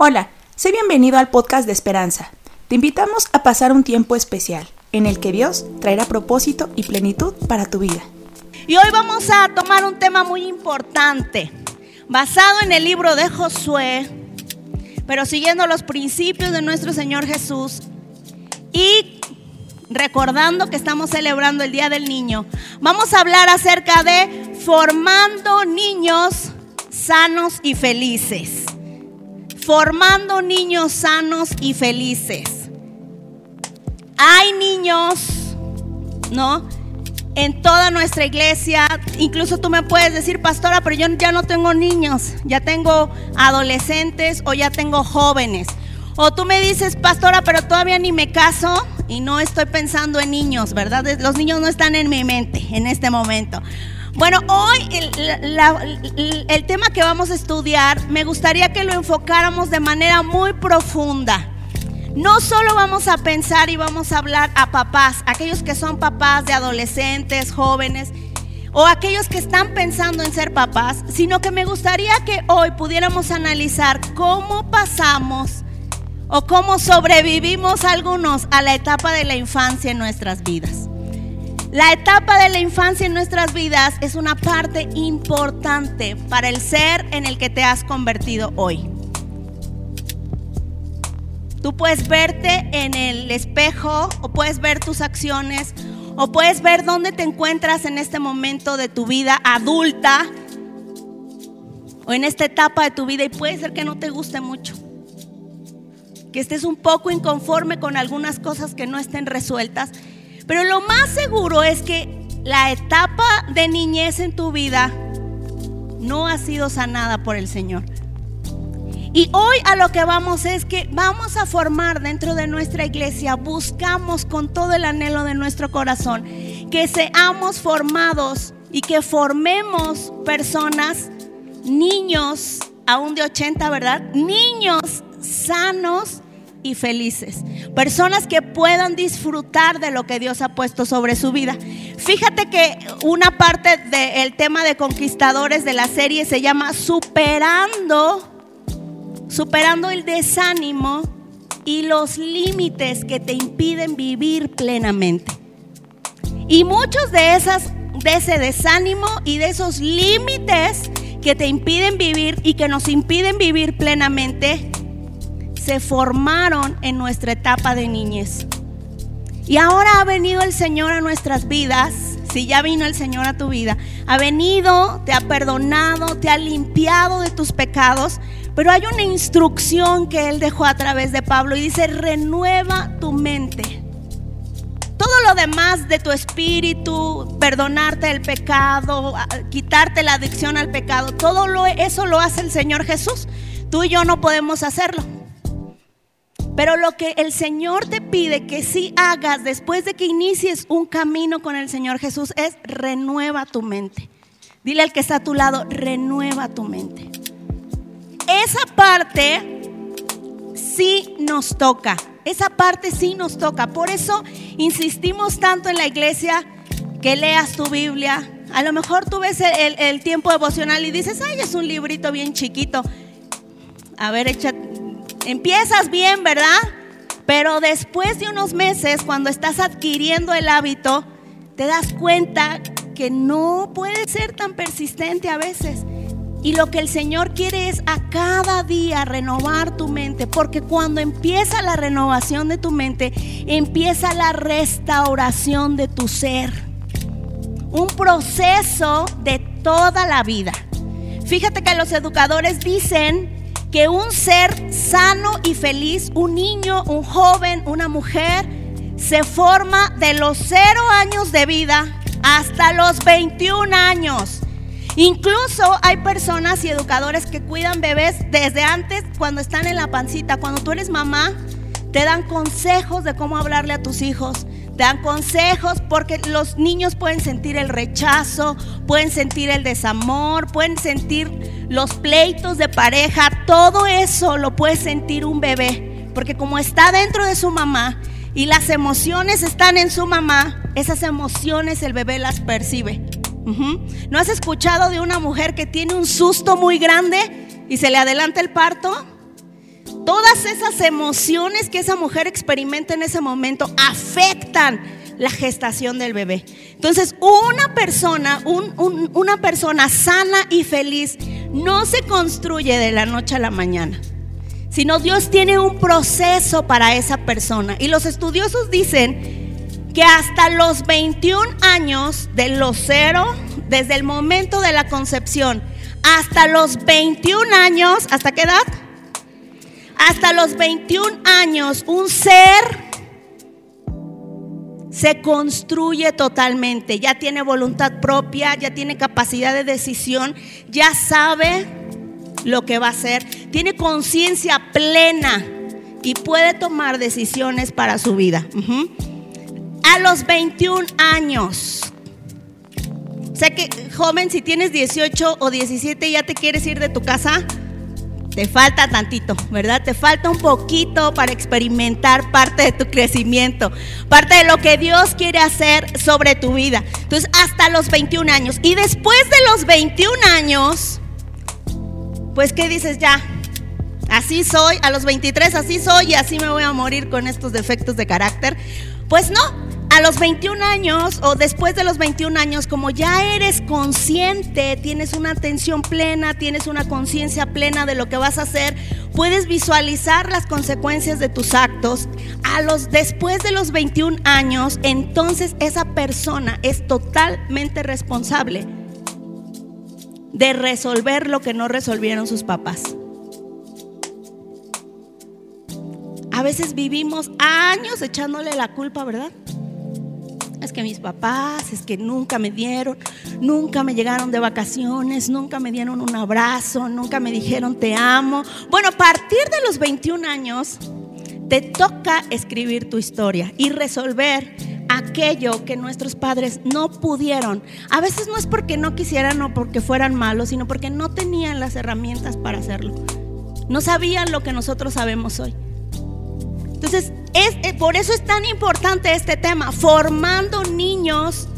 Hola, sé bienvenido al podcast de Esperanza. Te invitamos a pasar un tiempo especial en el que Dios traerá propósito y plenitud para tu vida. Y hoy vamos a tomar un tema muy importante, basado en el libro de Josué, pero siguiendo los principios de nuestro Señor Jesús y recordando que estamos celebrando el Día del Niño. Vamos a hablar acerca de formando niños sanos y felices formando niños sanos y felices. Hay niños, ¿no? En toda nuestra iglesia, incluso tú me puedes decir, pastora, pero yo ya no tengo niños, ya tengo adolescentes o ya tengo jóvenes. O tú me dices, pastora, pero todavía ni me caso y no estoy pensando en niños, ¿verdad? Los niños no están en mi mente en este momento. Bueno, hoy el, tema que vamos a estudiar me gustaría que lo enfocáramos de manera muy profunda. No solo vamos a pensar y vamos a hablar a papás, aquellos que son papás de adolescentes, jóvenes, o aquellos que están pensando en ser papás, sino que me gustaría que hoy pudiéramos analizar cómo pasamos o cómo sobrevivimos algunos a la etapa de la infancia en nuestras vidas. La etapa de la infancia en nuestras vidas es una parte importante para el ser en el que te has convertido hoy. Tú puedes verte en el espejo o puedes ver tus acciones o puedes ver dónde te encuentras en este momento de tu vida adulta o en esta etapa de tu vida y puede ser que no te guste mucho. Que estés un poco inconforme con algunas cosas que no estén resueltas pero lo más seguro es que la etapa de niñez en tu vida no ha sido sanada por el Señor. Y hoy a lo que vamos es que vamos a formar dentro de nuestra iglesia, buscamos con todo el anhelo de nuestro corazón que seamos formados y que formemos personas, niños, aún de 80, ¿verdad? Niños sanos y felices. Personas que puedan disfrutar de lo que Dios ha puesto sobre su vida. Fíjate que una parte del tema de conquistadores de la serie se llama Superando, superando el desánimo y los límites que te impiden vivir plenamente. Y muchos de esas de ese desánimo y de esos límites que te impiden vivir y que nos impiden vivir plenamente se formaron en nuestra etapa de niñez. Y ahora ha venido el Señor a nuestras vidas. Si ya vino el Señor a tu vida, ha venido, te ha perdonado, te ha limpiado de tus pecados. Pero hay una instrucción que Él dejó a través de Pablo y dice, renueva tu mente. Todo lo demás de tu espíritu, perdonarte el pecado, quitarte la adicción al pecado, todo lo, eso lo hace el Señor Jesús. Tú y yo no podemos hacerlo. Pero lo que el Señor te pide que sí hagas después de que inicies un camino con el Señor Jesús es renueva tu mente. Dile al que está a tu lado, renueva tu mente. Esa parte sí nos toca. Esa parte sí nos toca. Por eso insistimos tanto en la iglesia que leas tu Biblia. A lo mejor tú ves el, tiempo devocional y dices, ay, es un librito bien chiquito. A ver, échate Empiezas bien, ¿verdad? Pero después de unos meses, cuando estás adquiriendo el hábito, te das cuenta que no puede ser tan persistente a veces. Y lo que el Señor quiere es a cada día renovar tu mente, porque cuando empieza la renovación de tu mente, empieza la restauración de tu ser. Un proceso de toda la vida. Fíjate que los educadores dicen que un ser sano y feliz, un niño, un joven, una mujer, se forma de los cero años de vida hasta los 21 años. Incluso hay personas y educadores que cuidan bebés desde antes, cuando están en la pancita. Cuando tú eres mamá, te dan consejos de cómo hablarle a tus hijos. Dan consejos porque los niños pueden sentir el rechazo, pueden sentir el desamor, pueden sentir los pleitos de pareja, todo eso lo puede sentir un bebé, porque como está dentro de su mamá y las emociones están en su mamá, esas emociones el bebé las percibe. ¿No has escuchado de una mujer que tiene un susto muy grande y se le adelanta el parto? Todas esas emociones que esa mujer experimenta en ese momento afectan la gestación del bebé. Entonces, una persona, una persona sana y feliz no se construye de la noche a la mañana, sino Dios tiene un proceso para esa persona. Y los estudiosos dicen que hasta los 21 años de los cero, desde el momento de la concepción, hasta los 21 años, ¿hasta qué edad? Hasta los 21 años, un ser se construye totalmente, ya tiene voluntad propia, ya tiene capacidad de decisión, ya sabe lo que va a hacer, tiene conciencia plena y puede tomar decisiones para su vida. A los 21 años. Sé que, joven, si tienes 18 o 17 ya te quieres ir de tu casa, te falta tantito, ¿verdad? Te falta un poquito para experimentar parte de tu crecimiento, parte de lo que Dios quiere hacer sobre tu vida. Entonces, hasta los 21 años. Y después de los 21 años, pues, ¿qué dices ya? Así soy, a los 23 así soy y así me voy a morir con estos defectos de carácter. Pues no, a los 21 años o después de los 21 años, como ya eres consciente, tienes una atención plena, tienes una conciencia plena de lo que vas a hacer, puedes visualizar las consecuencias de tus actos. A los después de los 21 años, entonces esa persona es totalmente responsable de resolver lo que no resolvieron sus papás. A veces vivimos años echándole la culpa, ¿verdad? Es que mis papás, es que nunca me dieron, nunca me llegaron de vacaciones, nunca me dieron un abrazo, nunca me dijeron te amo. Bueno, a partir de los 21 años, te toca escribir tu historia y resolver aquello que nuestros padres no pudieron. A veces no es porque no quisieran o porque fueran malos, sino porque no tenían las herramientas para hacerlo. No sabían lo que nosotros sabemos hoy. Entonces, es, eh, por eso es tan importante este tema, formando niños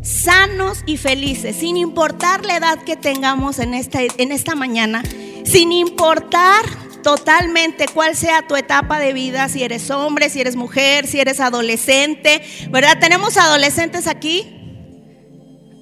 sanos y felices, sin importar la edad que tengamos en esta, en esta mañana, sin importar totalmente cuál sea tu etapa de vida, si eres hombre, si eres mujer, si eres adolescente, ¿verdad? Tenemos adolescentes aquí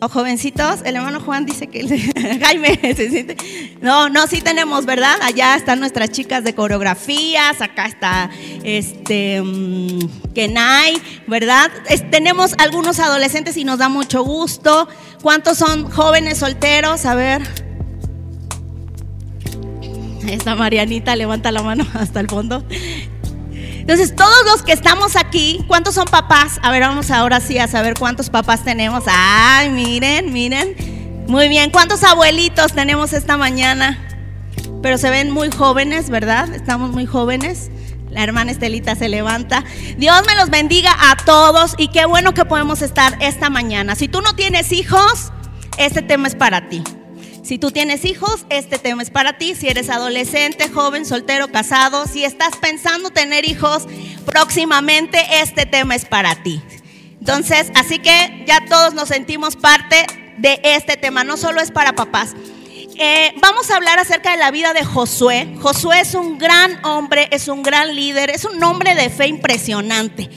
o jovencitos, el hermano Juan dice que Jaime se siente. No, no, sí tenemos, ¿verdad? Allá están nuestras chicas de coreografías, acá está este mm, Kenai, ¿verdad? tenemos algunos adolescentes y nos da mucho gusto. ¿Cuántos son jóvenes solteros? A ver. Esta Marianita levanta la mano hasta el fondo. Entonces, todos los que estamos aquí, ¿cuántos son papás? A ver, vamos ahora sí a saber cuántos papás tenemos. Ay, miren, miren. Muy bien, ¿cuántos abuelitos tenemos esta mañana? Pero se ven muy jóvenes, ¿verdad? Estamos muy jóvenes. La hermana Estelita se levanta. Dios me los bendiga a todos y qué bueno que podemos estar esta mañana. Si tú no tienes hijos, este tema es para ti. Si tú tienes hijos, este tema es para ti. Si eres adolescente, joven, soltero, casado, si estás pensando tener hijos próximamente, este tema es para ti. Entonces, así que ya todos nos sentimos parte de este tema, no solo es para papás. Eh, vamos a hablar acerca de la vida de Josué. Josué es un gran hombre, es un gran líder, es un hombre de fe impresionante.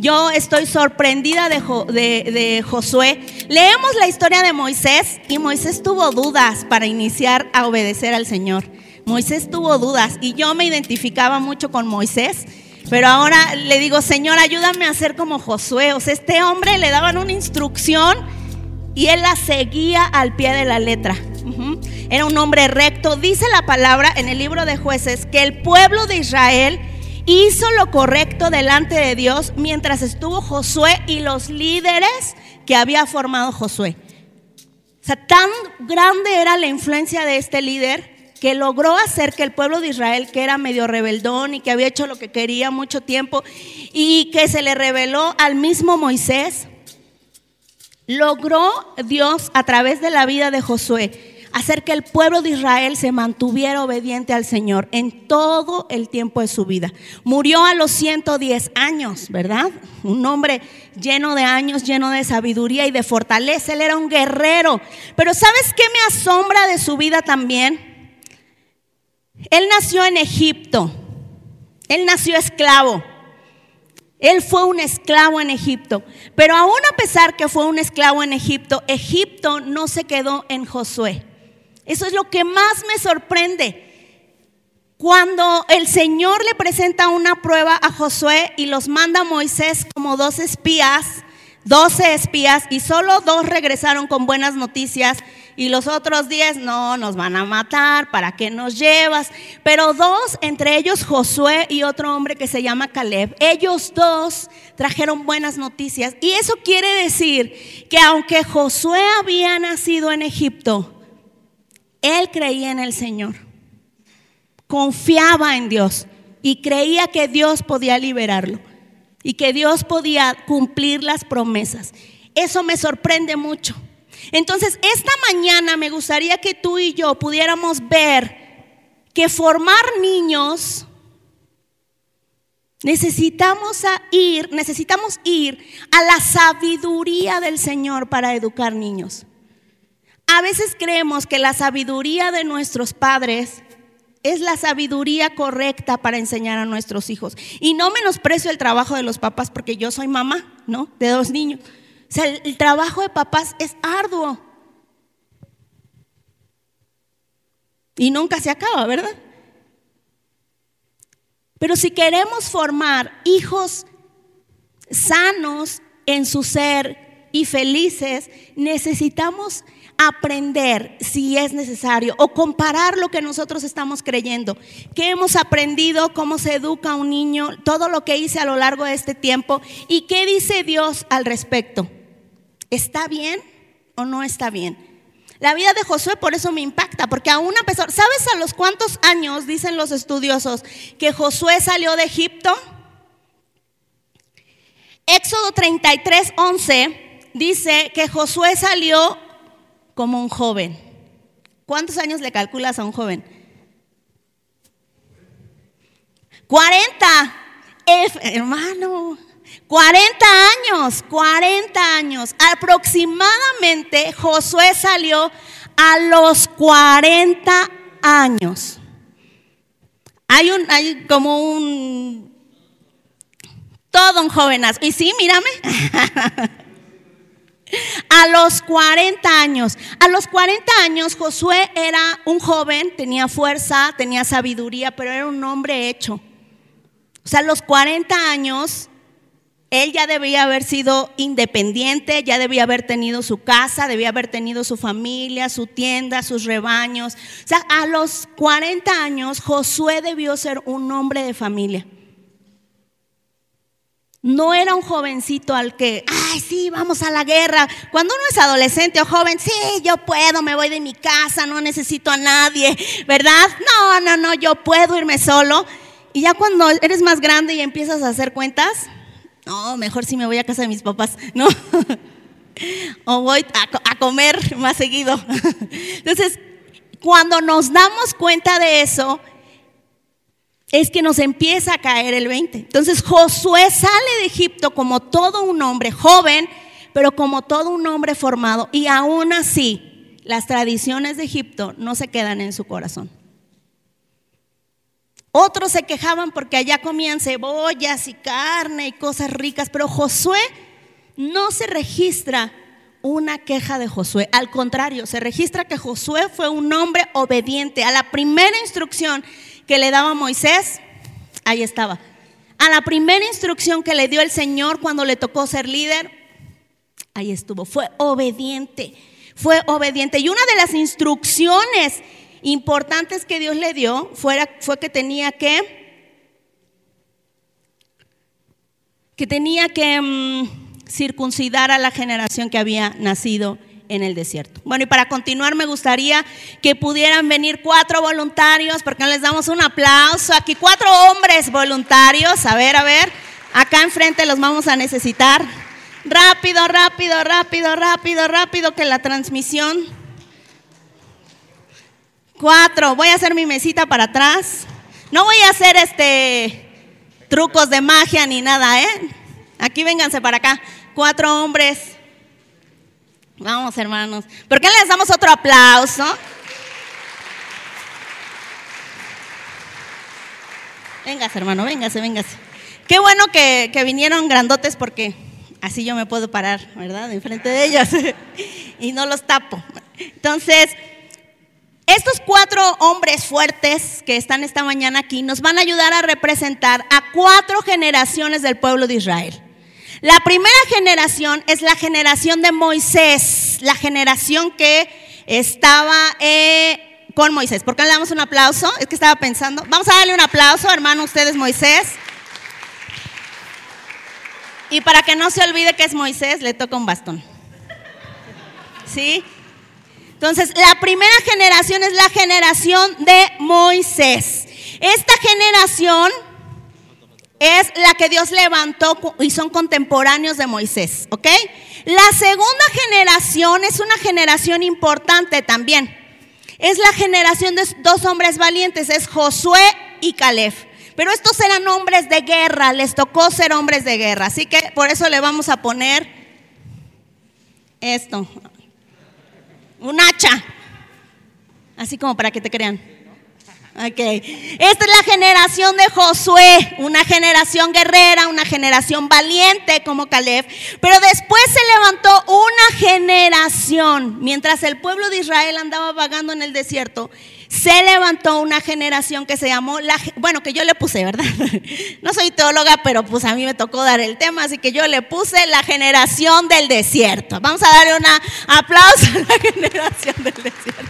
Yo estoy sorprendida de, Josué. Leemos la historia de Moisés y Moisés tuvo dudas para iniciar a obedecer al Señor. Moisés tuvo dudas y yo me identificaba mucho con Moisés. Pero ahora le digo, Señor, ayúdame a ser como Josué. O sea, este hombre le daban una instrucción y él la seguía al pie de la letra. Era un hombre recto. Dice la palabra en el libro de jueces que el pueblo de Israel hizo lo correcto delante de Dios mientras estuvo Josué y los líderes que había formado Josué. O sea, tan grande era la influencia de este líder que logró hacer que el pueblo de Israel, que era medio rebeldón y que había hecho lo que quería mucho tiempo y que se le reveló al mismo Moisés, logró Dios a través de la vida de Josué hacer que el pueblo de Israel se mantuviera obediente al Señor en todo el tiempo de su vida. Murió a los 110 años, ¿verdad? Un hombre lleno de años, lleno de sabiduría y de fortaleza. Él era un guerrero. Pero ¿sabes qué me asombra de su vida también? Él nació en Egipto. Él nació esclavo. Él fue un esclavo en Egipto. Pero aún a pesar que fue un esclavo en Egipto, Egipto no se quedó en Josué. Eso es lo que más me sorprende. Cuando el Señor le presenta una prueba a Josué y los manda a Moisés como dos espías, doce espías, y solo dos regresaron con buenas noticias, y los otros diez, no, nos van a matar, ¿para qué nos llevas? Pero dos, entre ellos Josué y otro hombre que se llama Caleb, ellos dos trajeron buenas noticias. Y eso quiere decir que aunque Josué había nacido en Egipto, él creía en el Señor confiaba en Dios y creía que Dios podía liberarlo y que Dios podía cumplir las promesas. Eso me sorprende mucho. Entonces, esta mañana me gustaría que tú y yo pudiéramos ver que formar niños necesitamos ir, necesitamos ir a la sabiduría del Señor para educar niños. A veces creemos que la sabiduría de nuestros padres es la sabiduría correcta para enseñar a nuestros hijos. Y no menosprecio el trabajo de los papás porque yo soy mamá, ¿no? De dos niños. O sea, el, trabajo de papás es arduo. Y nunca se acaba, ¿verdad? Pero si queremos formar hijos sanos en su ser y felices, necesitamos aprender si es necesario o comparar lo que nosotros estamos creyendo. ¿Qué hemos aprendido? ¿Cómo se educa un niño? Todo lo que hice a lo largo de este tiempo. ¿Y qué dice Dios al respecto? ¿Está bien o no está bien? La vida de Josué por eso me impacta, porque aún a pesar, ¿sabes a los cuántos años dicen los estudiosos que Josué salió de Egipto? Éxodo 33, 11 dice que Josué salió como un joven. ¿Cuántos años le calculas a un joven? 40. hermano, 40 años, 40 años. Aproximadamente Josué salió a los 40 años. Hay un, hay como un, todo un jovenazo. Y sí, mírame. A los 40 años, a los 40 años Josué era un joven, tenía fuerza, tenía sabiduría, pero era un hombre hecho. O sea, a los 40 años él ya debía haber sido independiente, ya debía haber tenido su casa, debía haber tenido su familia, su tienda, sus rebaños. O sea, a los 40 años Josué debió ser un hombre de familia. No era un jovencito al que, ay, sí, vamos a la guerra. Cuando uno es adolescente o joven, sí, yo puedo, me voy de mi casa, no necesito a nadie, ¿verdad? No, no, no, yo puedo irme solo. Y ya cuando eres más grande y empiezas a hacer cuentas, no, mejor si me voy a casa de mis papás, ¿no? o voy a, a comer más seguido. Entonces, cuando nos damos cuenta de eso, es que nos empieza a caer el 20. Entonces Josué sale de Egipto como todo un hombre joven, pero como todo un hombre formado. Y aún así, las tradiciones de Egipto no se quedan en su corazón. Otros se quejaban porque allá comían cebollas y carne y cosas ricas, pero Josué no se registra una queja de Josué. Al contrario, se registra que Josué fue un hombre obediente a la primera instrucción que le daba Moisés, ahí estaba. A la primera instrucción que le dio el Señor cuando le tocó ser líder, ahí estuvo. Fue obediente, fue obediente. Y una de las instrucciones importantes que Dios le dio fue, fue que tenía que, que tenía que mm, circuncidar a la generación que había nacido en el desierto. Bueno, y para continuar me gustaría que pudieran venir cuatro voluntarios, porque les damos un aplauso. Aquí cuatro hombres voluntarios. A ver, a ver, acá enfrente los vamos a necesitar. Rápido, rápido, rápido, rápido, rápido, que la transmisión. Cuatro, voy a hacer mi mesita para atrás. No voy a hacer este trucos de magia ni nada, ¿eh? Aquí vénganse para acá. Cuatro hombres Vamos, hermanos. ¿Por qué les damos otro aplauso? Véngase, hermano, véngase, véngase. Qué bueno que, que vinieron grandotes porque así yo me puedo parar, ¿verdad? Enfrente de ellos y no los tapo. Entonces, estos cuatro hombres fuertes que están esta mañana aquí nos van a ayudar a representar a cuatro generaciones del pueblo de Israel. La primera generación es la generación de Moisés, la generación que estaba eh, con Moisés. ¿Por qué le damos un aplauso? Es que estaba pensando. Vamos a darle un aplauso, hermano, ustedes Moisés. Y para que no se olvide que es Moisés, le toca un bastón. ¿Sí? Entonces, la primera generación es la generación de Moisés. Esta generación es la que Dios levantó y son contemporáneos de Moisés, ¿ok? La segunda generación es una generación importante también. Es la generación de dos hombres valientes, es Josué y Caleb. Pero estos eran hombres de guerra, les tocó ser hombres de guerra. Así que por eso le vamos a poner esto, un hacha, así como para que te crean. Ok. Esta es la generación de Josué, una generación guerrera, una generación valiente como Caleb. Pero después se levantó una generación, mientras el pueblo de Israel andaba vagando en el desierto, se levantó una generación que se llamó, la, bueno, que yo le puse, ¿verdad? No soy teóloga, pero pues a mí me tocó dar el tema, así que yo le puse la generación del desierto. Vamos a darle un aplauso a la generación del desierto.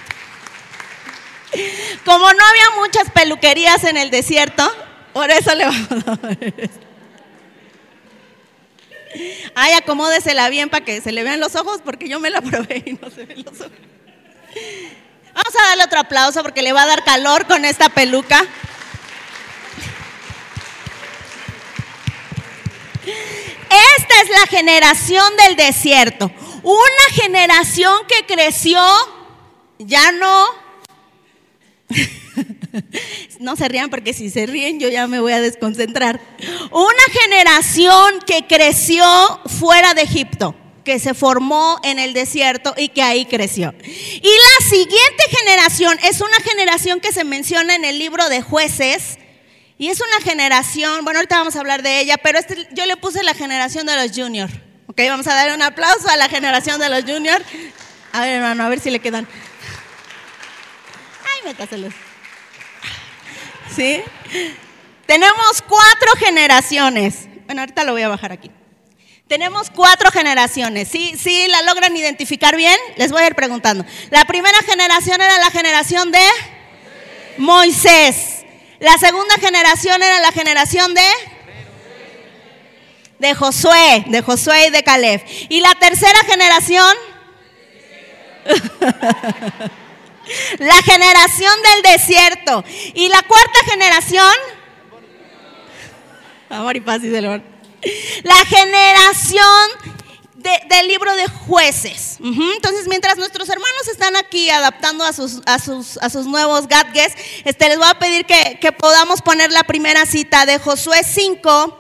Como no había muchas peluquerías en el desierto, por eso le vamos a dar Ay, acomódesela bien para que se le vean los ojos, porque yo me la probé y no se ven los ojos. Vamos a darle otro aplauso porque le va a dar calor con esta peluca. Esta es la generación del desierto. Una generación que creció, ya no no se rían porque si se ríen yo ya me voy a desconcentrar. Una generación que creció fuera de Egipto, que se formó en el desierto y que ahí creció. Y la siguiente generación es una generación que se menciona en el libro de jueces. Y es una generación, bueno, ahorita vamos a hablar de ella, pero este, yo le puse la generación de los juniors. Ok, vamos a dar un aplauso a la generación de los juniors. A ver, hermano, a ver si le quedan. Ay. ¿Sí? Tenemos cuatro generaciones. Bueno, ahorita lo voy a bajar aquí. Tenemos cuatro generaciones. ¿Sí, ¿Sí la logran identificar bien? Les voy a ir preguntando. La primera generación era la generación de Moisés. La segunda generación era la generación de de Josué, de Josué y de Caleb. Y la tercera generación La generación del desierto. Y la cuarta generación. Amor y paz y La generación del libro de jueces. Entonces, mientras nuestros hermanos están aquí adaptando a sus, a sus, a sus nuevos gadgets, este, les voy a pedir que, que podamos poner la primera cita de Josué 5,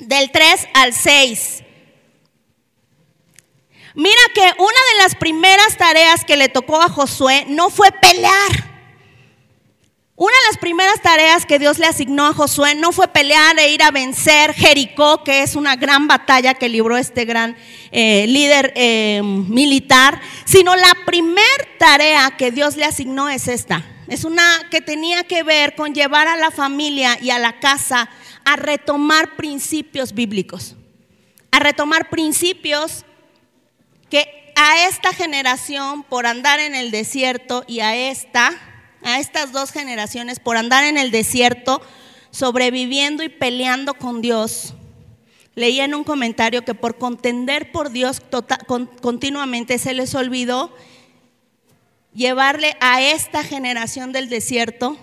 del 3 al 6. Mira que una de las tareas que le tocó a Josué no fue pelear. Una de las primeras tareas que Dios le asignó a Josué no fue pelear e ir a vencer Jericó, que es una gran batalla que libró este gran eh, líder eh, militar, sino la primera tarea que Dios le asignó es esta. Es una que tenía que ver con llevar a la familia y a la casa a retomar principios bíblicos, a retomar principios que a esta generación por andar en el desierto y a esta, a estas dos generaciones por andar en el desierto, sobreviviendo y peleando con Dios, leía en un comentario que por contender por Dios tota-, continuamente se les olvidó llevarle a esta generación del desierto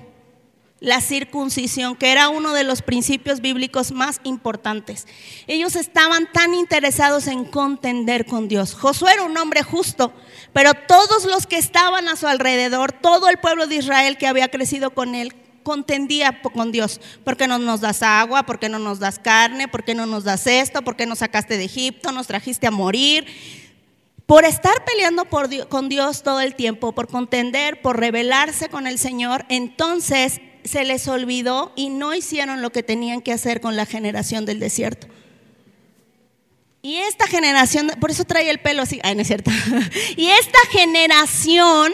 la circuncisión, que era uno de los principios bíblicos más importantes. Ellos estaban tan interesados en contender con Dios. Josué era un hombre justo, pero todos los que estaban a su alrededor, todo el pueblo de Israel que había crecido con él, contendía con Dios. ¿Por qué no nos das agua? ¿Por qué no nos das carne? ¿Por qué no nos das esto? ¿Por qué nos sacaste de Egipto? ¿Nos trajiste a morir? Por estar peleando con Dios todo el tiempo, por contender, por rebelarse con el Señor, entonces se les olvidó y no hicieron lo que tenían que hacer con la generación del desierto. Y esta generación, por eso trae el pelo así, ay, no es cierto. Y esta generación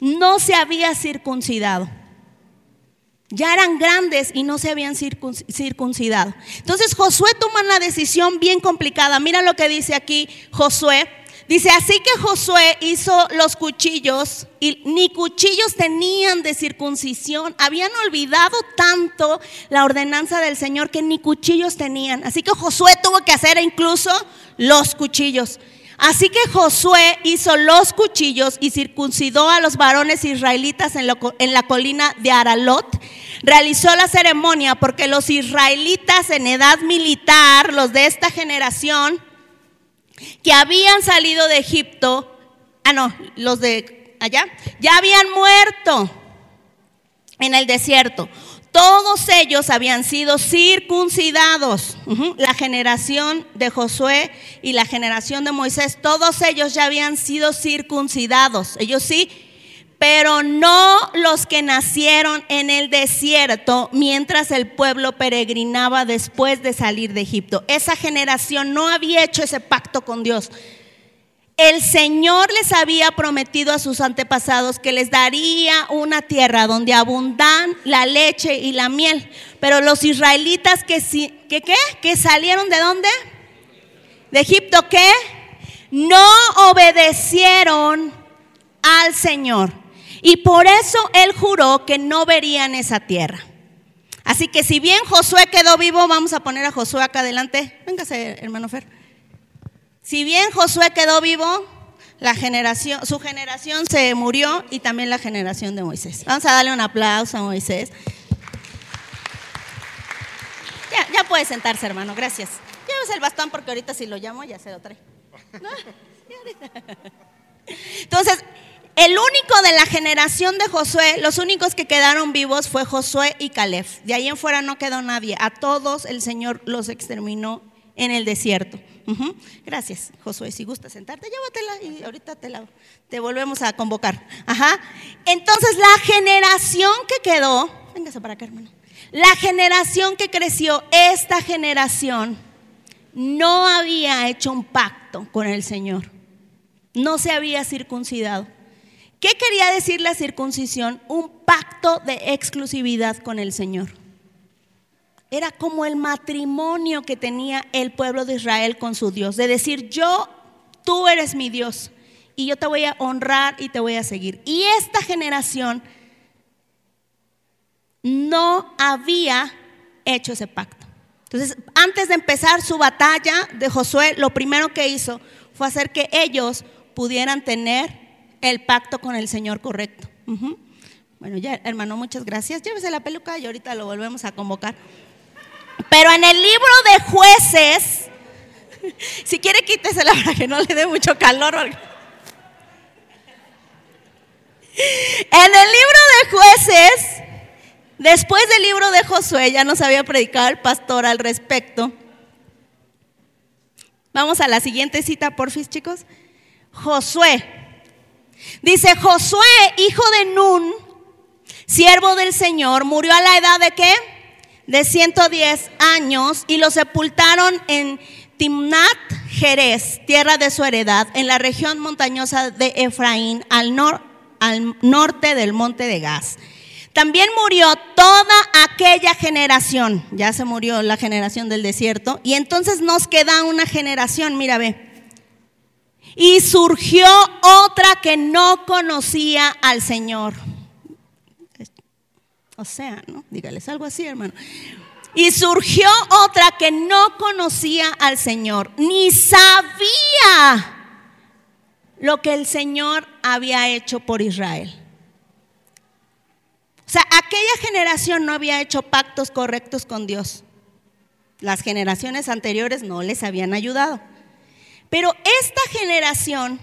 no se había circuncidado. Ya eran grandes y no se habían circuncidado. Entonces Josué toma una decisión bien complicada. Mira lo que dice aquí Josué Dice, así que Josué hizo los cuchillos y ni cuchillos tenían de circuncisión. Habían olvidado tanto la ordenanza del Señor que ni cuchillos tenían. Así que Josué tuvo que hacer incluso los cuchillos. Así que Josué hizo los cuchillos y circuncidó a los varones israelitas en, en, la colina de Aralot. Realizó la ceremonia porque los israelitas en edad militar, los de esta generación, que habían salido de Egipto, ah no, los de allá, ya habían muerto en el desierto. Todos ellos habían sido circuncidados. La generación de Josué y la generación de Moisés, todos ellos ya habían sido circuncidados. Ellos sí pero no los que nacieron en el desierto mientras el pueblo peregrinaba después de salir de Egipto. Esa generación no había hecho ese pacto con Dios. El Señor les había prometido a sus antepasados que les daría una tierra donde abundan la leche y la miel. Pero los israelitas que, salieron de dónde? De Egipto, ¿qué? No obedecieron al Señor. Y por eso él juró que no verían esa tierra. Así que si bien Josué quedó vivo, vamos a poner a Josué acá adelante. Véngase, hermano Fer. Si bien Josué quedó vivo, su generación se murió y también la generación de Moisés. Vamos a darle un aplauso a Moisés. Ya, puede sentarse, hermano, gracias. Llévese el bastón porque ahorita si lo llamo ya se lo trae. Entonces, el único de la generación de Josué, los únicos que quedaron vivos fue Josué y Caleb. De ahí en fuera no quedó nadie. A todos el Señor los exterminó en el desierto. Gracias, Josué. Si gusta sentarte, llévatela y ahorita te, la, te volvemos a convocar. Ajá. Entonces, la generación que quedó, véngase para acá, hermano. La generación que creció, esta generación, no había hecho un pacto con el Señor. No se había circuncidado. ¿Qué quería decir la circuncisión? Un pacto de exclusividad con el Señor. Era como el matrimonio que tenía el pueblo de Israel con su Dios, de decir, yo, tú eres mi Dios y yo te voy a honrar y te voy a seguir. Y esta generación no había hecho ese pacto. Entonces, antes de empezar su batalla de Josué, lo primero que hizo fue hacer que ellos pudieran tener el pacto con el Señor correcto. Bueno, ya, hermano, muchas gracias. Llévese la peluca y ahorita lo volvemos a convocar. Pero en el libro de jueces, si quiere quítesela para que no le dé mucho calor. En el libro de jueces, después del libro de Josué, ya nos había predicado el pastor al respecto. Vamos a la siguiente cita, porfis, chicos. Josué Dice, Josué, hijo de Nun, siervo del Señor, murió a la edad de qué? De 110 años y lo sepultaron en Timnat Jerez, tierra de su heredad, en la región montañosa de Efraín, al, al norte del monte de Gaz. También murió toda aquella generación, ya se murió la generación del desierto, y entonces nos queda una generación, mira, ve, y surgió otra que no conocía al Señor. O sea, ¿no? Dígales algo así, hermano. Y surgió otra que no conocía al Señor, ni sabía lo que el Señor había hecho por Israel. O sea, aquella generación no había hecho pactos correctos con Dios. Las generaciones anteriores no les habían ayudado. Pero esta generación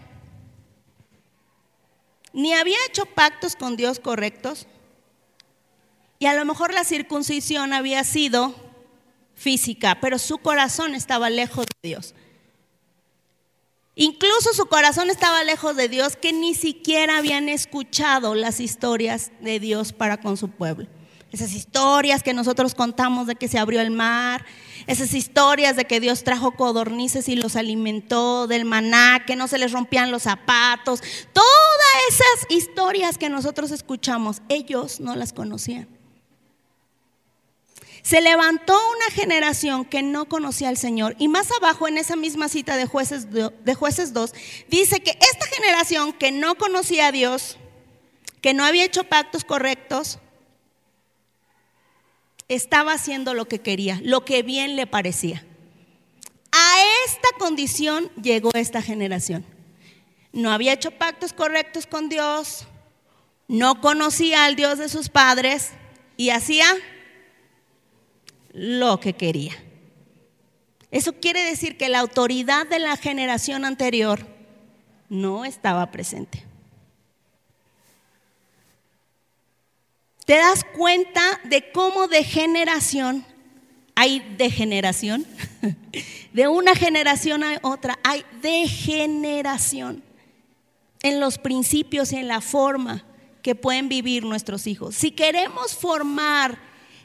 ni había hecho pactos con Dios correctos y a lo mejor la circuncisión había sido física, pero su corazón estaba lejos de Dios. Incluso su corazón estaba lejos de Dios, que ni siquiera habían escuchado las historias de Dios para con su pueblo. Esas historias que nosotros contamos de que se abrió el mar, esas historias de que Dios trajo codornices y los alimentó, del maná, que no se les rompían los zapatos, todas esas historias que nosotros escuchamos, ellos no las conocían. Se levantó una generación que no conocía al Señor. Y más abajo, en esa misma cita de jueces, de jueces 2, dice que esta generación que no conocía a Dios, que no había hecho pactos correctos, estaba haciendo lo que quería, lo que bien le parecía. A esta condición llegó esta generación. No había hecho pactos correctos con Dios, no conocía al Dios de sus padres y hacía lo que quería. Eso quiere decir que la autoridad de la generación anterior no estaba presente. Te das cuenta de cómo de generación hay degeneración. De una generación a otra hay degeneración en los principios y en la forma que pueden vivir nuestros hijos. Si queremos formar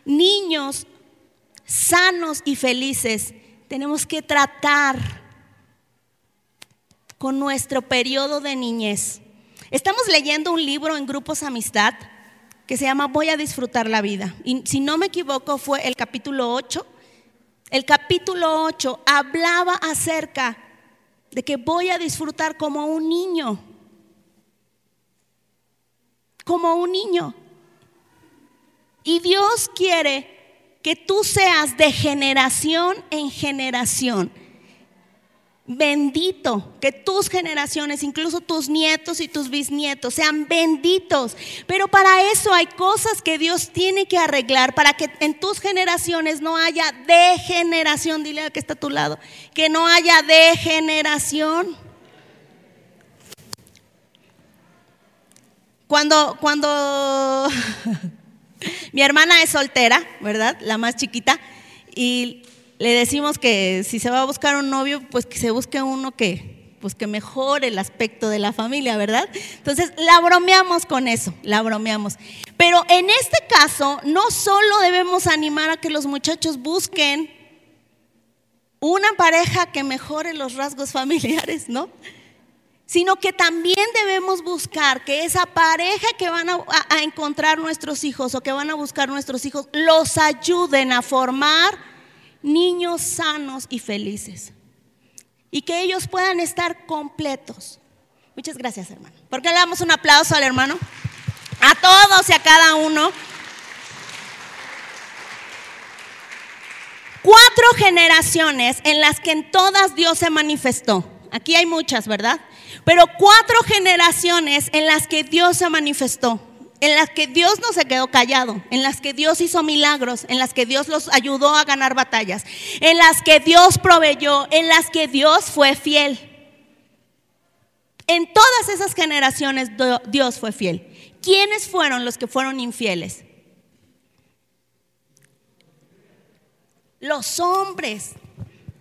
niños sanos y felices, tenemos que tratar con nuestro periodo de niñez. Estamos leyendo un libro en grupos amistad que se llama Voy a disfrutar la vida. Y si no me equivoco fue el capítulo 8. El capítulo 8 hablaba acerca de que voy a disfrutar como un niño. Como un niño. Y Dios quiere que tú seas de generación en generación bendito, que tus generaciones, incluso tus nietos y tus bisnietos, sean benditos. Pero para eso hay cosas que Dios tiene que arreglar, para que en tus generaciones no haya degeneración, dile al que está a tu lado, que no haya degeneración. Cuando, cuando mi hermana es soltera, ¿verdad? La más chiquita, y le decimos que si se va a buscar un novio, pues que se busque uno que, pues que mejore el aspecto de la familia, ¿verdad? Entonces, la bromeamos con eso, la bromeamos. Pero en este caso, no solo debemos animar a que los muchachos busquen una pareja que mejore los rasgos familiares, ¿no? Sino que también debemos buscar que esa pareja que van a, a encontrar nuestros hijos o que van a buscar nuestros hijos los ayuden a formar niños sanos y felices. Y que ellos puedan estar completos. Muchas gracias, hermano. ¿Por qué le damos un aplauso al hermano? A todos y a cada uno. Cuatro generaciones en las que en todas Dios se manifestó. Aquí hay muchas, ¿verdad? Pero cuatro generaciones en las que Dios se manifestó en las que Dios no se quedó callado, en las que Dios hizo milagros, en las que Dios los ayudó a ganar batallas, en las que Dios proveyó, en las que Dios fue fiel. En todas esas generaciones Dios fue fiel. ¿Quiénes fueron los que fueron infieles? Los hombres,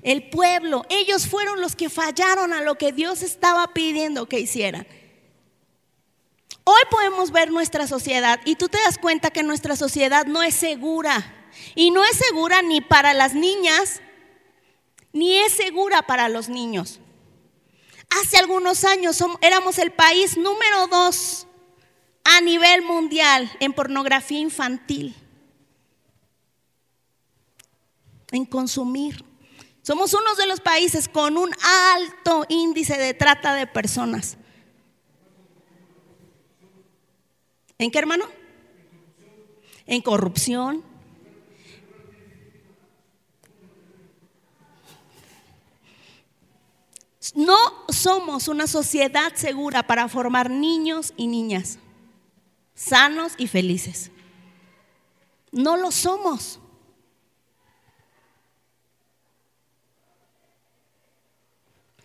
el pueblo, ellos fueron los que fallaron a lo que Dios estaba pidiendo que hicieran. Hoy podemos ver nuestra sociedad y tú te das cuenta que nuestra sociedad no es segura. Y no es segura ni para las niñas, ni es segura para los niños. Hace algunos años éramos el país número dos a nivel mundial en pornografía infantil, en consumir. Somos uno de los países con un alto índice de trata de personas. ¿En qué, hermano? En corrupción. No somos una sociedad segura para formar niños y niñas sanos y felices. No lo somos.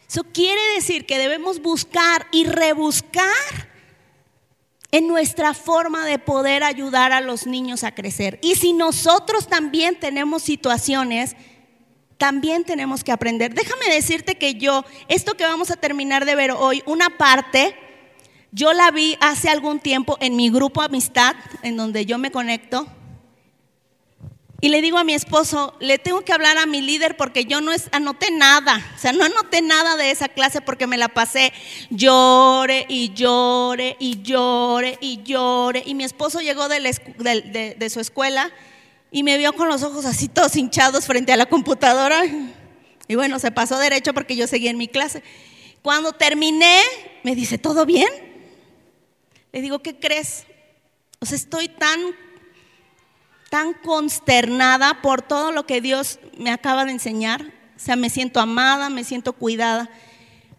Eso quiere decir que debemos buscar y rebuscar en nuestra forma de poder ayudar a los niños a crecer. Y si nosotros también tenemos situaciones también tenemos que aprender. Déjame decirte que yo, esto que vamos a terminar de ver hoy, una parte, yo la vi hace algún tiempo en mi grupo Amistad, en donde yo me conecto. Y le digo a mi esposo, le tengo que hablar a mi líder porque yo no anoté nada, o sea, no anoté nada de esa clase porque me la pasé llore y llore y llore y llore. Y mi esposo llegó de, de su escuela y me vio con los ojos así todos hinchados frente a la computadora. Y bueno, se pasó derecho porque yo seguía en mi clase. Cuando terminé, me dice, ¿todo bien? Le digo, ¿qué crees? O sea, estoy tan, consternada por todo lo que Dios me acaba de enseñar. O sea, me siento amada, me siento cuidada.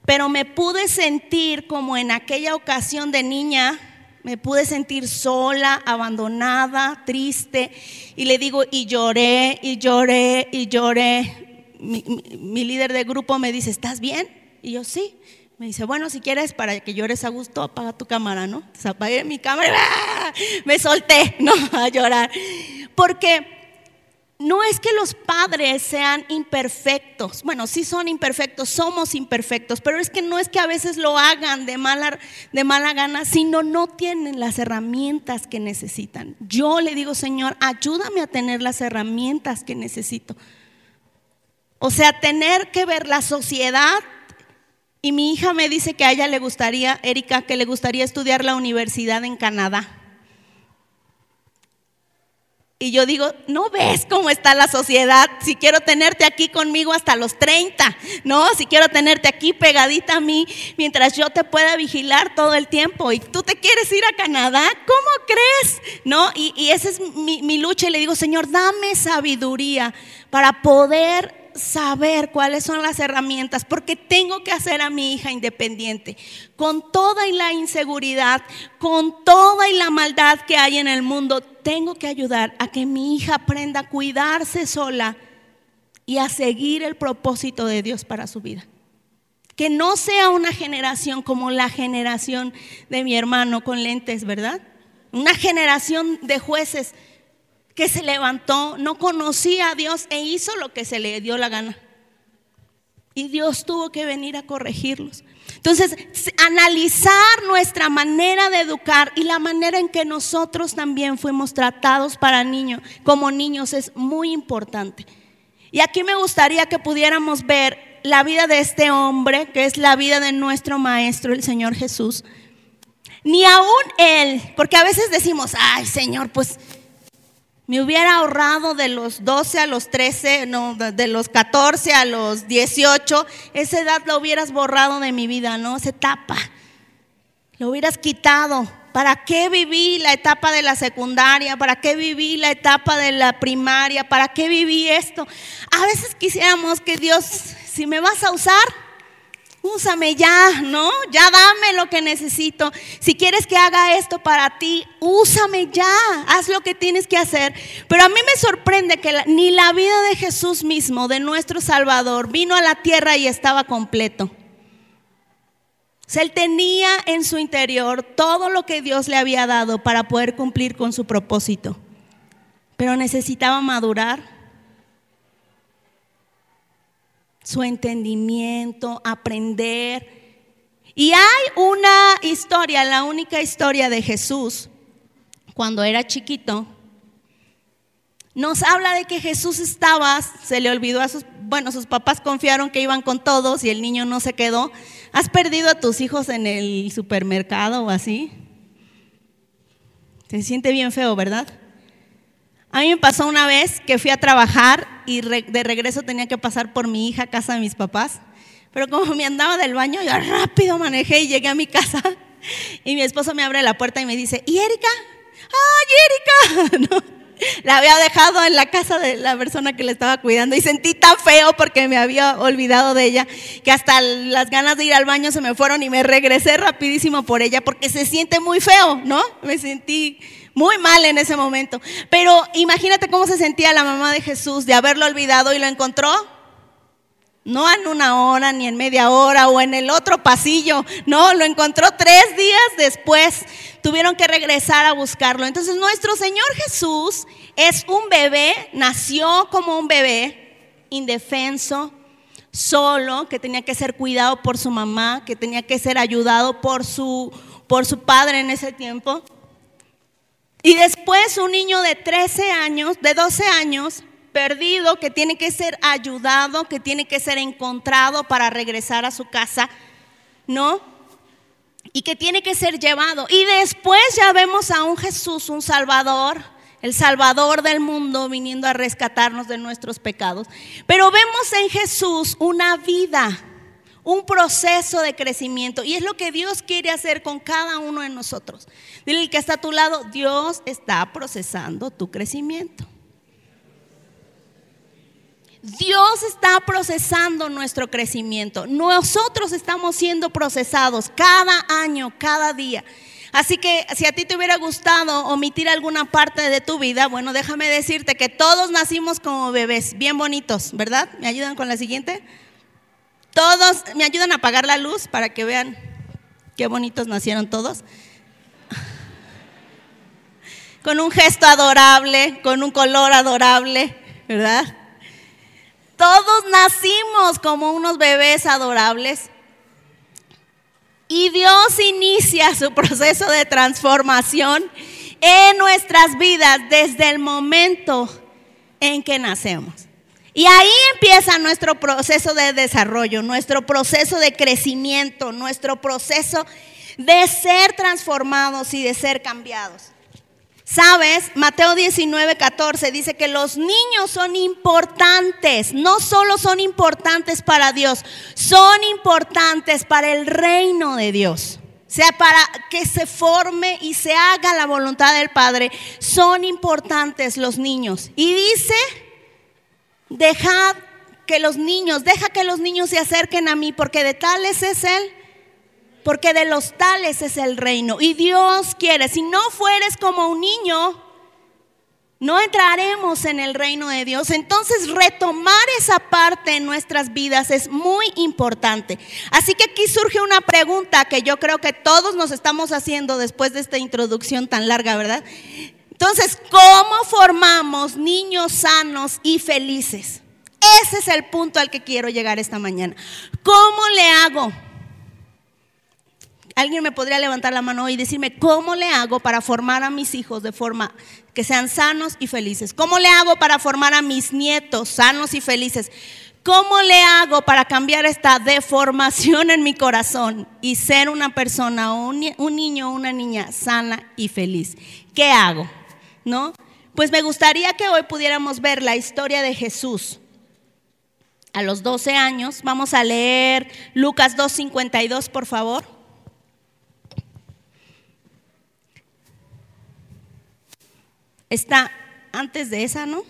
Pero me pude sentir como en aquella ocasión de niña me pude sentir sola, abandonada, triste. Y le digo, y lloré, y lloré, y lloré. Mi, líder de grupo me dice, ¿estás bien? Y yo, sí. Me dice, bueno, si quieres, para que llores a gusto, apaga tu cámara, ¿no? Entonces apagué mi cámara y me solté, ¿no? A llorar. Porque no es que los padres sean imperfectos, bueno, sí son imperfectos, somos imperfectos, pero es que no es que a veces lo hagan de mala, de mala gana, sino no tienen las herramientas que necesitan. Yo le digo, Señor, ayúdame a tener las herramientas que necesito. O sea, tener que ver la sociedad. Y mi hija me dice que a ella le gustaría, Erika, que le gustaría estudiar la universidad en Canadá. Y yo digo, ¿no ves cómo está la sociedad? Si quiero tenerte aquí conmigo hasta los 30, ¿no? Si quiero tenerte aquí pegadita a mí mientras yo te pueda vigilar todo el tiempo. Y tú te quieres ir a Canadá, ¿cómo crees? ¿No? Y, esa es mi, mi lucha y le digo, Señor, dame sabiduría para poder saber cuáles son las herramientas, porque tengo que hacer a mi hija independiente, con toda y la inseguridad, con toda y la maldad que hay en el mundo, tengo que ayudar a que mi hija aprenda a cuidarse sola y a seguir el propósito de Dios para su vida. Que no sea una generación como la generación de mi hermano con lentes, ¿verdad? Una generación de jueces que se levantó, no conocía a Dios e hizo lo que se le dio la gana. Y Dios tuvo que venir a corregirlos. Entonces, analizar nuestra manera de educar y la manera en que nosotros también fuimos tratados para niños, como niños, es muy importante. Y aquí me gustaría que pudiéramos ver la vida de este hombre, que es la vida de nuestro maestro, el Señor Jesús. Ni aún él, porque a veces decimos, ay Señor, pues me hubiera ahorrado de los 12 a los 13, no, de los 14 a los 18, esa edad la hubieras borrado de mi vida, ¿no? Esa etapa. Lo hubieras quitado. ¿Para qué viví la etapa de la secundaria? ¿Para qué viví la etapa de la primaria? ¿Para qué viví esto? A veces quisiéramos que Dios, si me vas a usar, úsame ya, ¿no? Ya dame lo que necesito. Si quieres que haga esto para ti, úsame ya, haz lo que tienes que hacer. Pero a mí me sorprende que ni la vida de Jesús mismo, de nuestro Salvador, vino a la tierra y estaba completo. O él tenía en su interior todo lo que Dios le había dado para poder cumplir con su propósito. Pero necesitaba madurar su entendimiento, aprender. Y hay una historia, la única historia de Jesús, cuando era chiquito, nos habla de que Jesús estaba, se le olvidó a sus, bueno, sus papás confiaron que iban con todos y el niño no se quedó. ¿Has perdido a tus hijos en el supermercado o así? Se siente bien feo, ¿verdad? A mí me pasó una vez que fui a trabajar y de regreso tenía que pasar por mi hija a casa de mis papás. Pero como me andaba del baño, yo rápido manejé y llegué a mi casa. Y mi esposo me abre la puerta y me dice, ¿y Erika? ¡Ay, Erika! la había dejado en la casa de la persona que le estaba cuidando y sentí tan feo porque me había olvidado de ella que hasta las ganas de ir al baño se me fueron y me regresé rapidísimo por ella porque se siente muy feo, ¿no? Me sentí muy mal en ese momento. Pero imagínate cómo se sentía la mamá de Jesús de haberlo olvidado y lo encontró. No en una hora, ni en media hora o en el otro pasillo. No, lo encontró tres días después. Tuvieron que regresar a buscarlo. Entonces nuestro Señor Jesús es un bebé, nació como un bebé. indefenso, solo, que tenía que ser cuidado por su mamá, que tenía que ser ayudado por su, por su padre en ese tiempo. Y después un niño de 13 años, de 12 años, perdido, que tiene que ser ayudado, que tiene que ser encontrado para regresar a su casa, ¿no? Y que tiene que ser llevado. Y después ya vemos a un Jesús, un Salvador, el Salvador del mundo, viniendo a rescatarnos de nuestros pecados. Pero vemos en Jesús una vida, un proceso de crecimiento. Y es lo que Dios quiere hacer con cada uno de nosotros. Dile el que está a tu lado, Dios está procesando tu crecimiento. Dios está procesando nuestro crecimiento. Nosotros estamos siendo procesados cada año, cada día. Así que si a ti te hubiera gustado omitir alguna parte de tu vida, bueno, déjame decirte que todos nacimos como bebés, bien bonitos, ¿verdad? ¿Me ayudan con la siguiente? Todos, ¿me ayudan a apagar la luz para que vean qué bonitos nacieron todos? Con un gesto adorable, con un color adorable, ¿verdad? Todos nacimos como unos bebés adorables. Y Dios inicia su proceso de transformación en nuestras vidas desde el momento en que nacemos. Y ahí empieza nuestro proceso de desarrollo, nuestro proceso de crecimiento, nuestro proceso de ser transformados y de ser cambiados. Sabes, Mateo 19, 14 dice que los niños son importantes, no solo son importantes para Dios, son importantes para el reino de Dios. O sea, para que se forme y se haga la voluntad del Padre, son importantes los niños. Y dice, dejad que los niños, deja que los niños se acerquen a mí, porque de tales es Él porque de los tales es el reino. Y Dios quiere, si no fueres como un niño, no entraremos en el reino de Dios. Entonces retomar esa parte en nuestras vidas es muy importante. Así que aquí surge una pregunta que yo creo que todos nos estamos haciendo después de esta introducción tan larga, ¿verdad? Entonces, ¿cómo formamos niños sanos y felices? Ese es el punto al que quiero llegar esta mañana. ¿Cómo le hago? Alguien me podría levantar la mano y decirme, ¿cómo le hago para formar a mis hijos de forma que sean sanos y felices? ¿Cómo le hago para formar a mis nietos sanos y felices? ¿Cómo le hago para cambiar esta deformación en mi corazón y ser una persona, un, niño o una niña sana y feliz? ¿Qué hago? ¿No? Pues me gustaría que hoy pudiéramos ver la historia de Jesús. A los 12 años, vamos a leer Lucas 2.52, por favor. Está antes de esa, ¿no?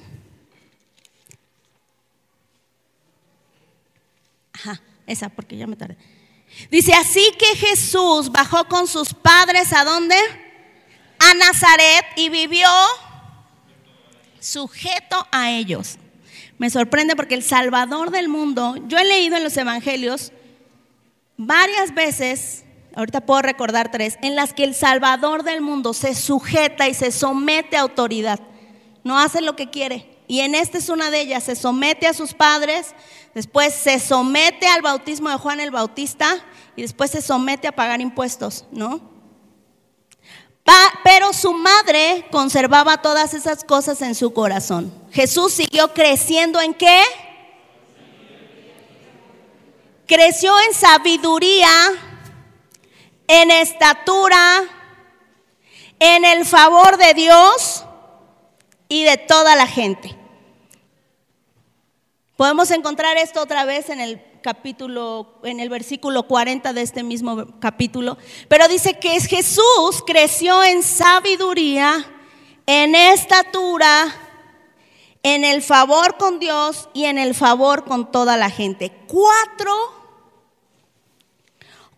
Ajá, esa, porque ya me tardé. Dice, así que Jesús bajó con sus padres a dónde? A Nazaret y vivió sujeto a ellos. Me sorprende porque el Salvador del mundo, yo he leído en los Evangelios varias veces ahorita puedo recordar tres, en las que el Salvador del mundo se sujeta y se somete a autoridad. No hace lo que quiere. Y en esta es una de ellas, se somete a sus padres, después se somete al bautismo de Juan el Bautista y después se somete a pagar impuestos, ¿no? Pero su madre conservaba todas esas cosas en su corazón. Jesús siguió creciendo en qué? Creció en sabiduría, en estatura, en el favor de Dios y de toda la gente. Podemos encontrar esto otra vez en el capítulo, en el versículo 40 de este mismo capítulo, pero dice que Jesús creció en sabiduría, en estatura, en el favor con Dios y en el favor con toda la gente. Cuatro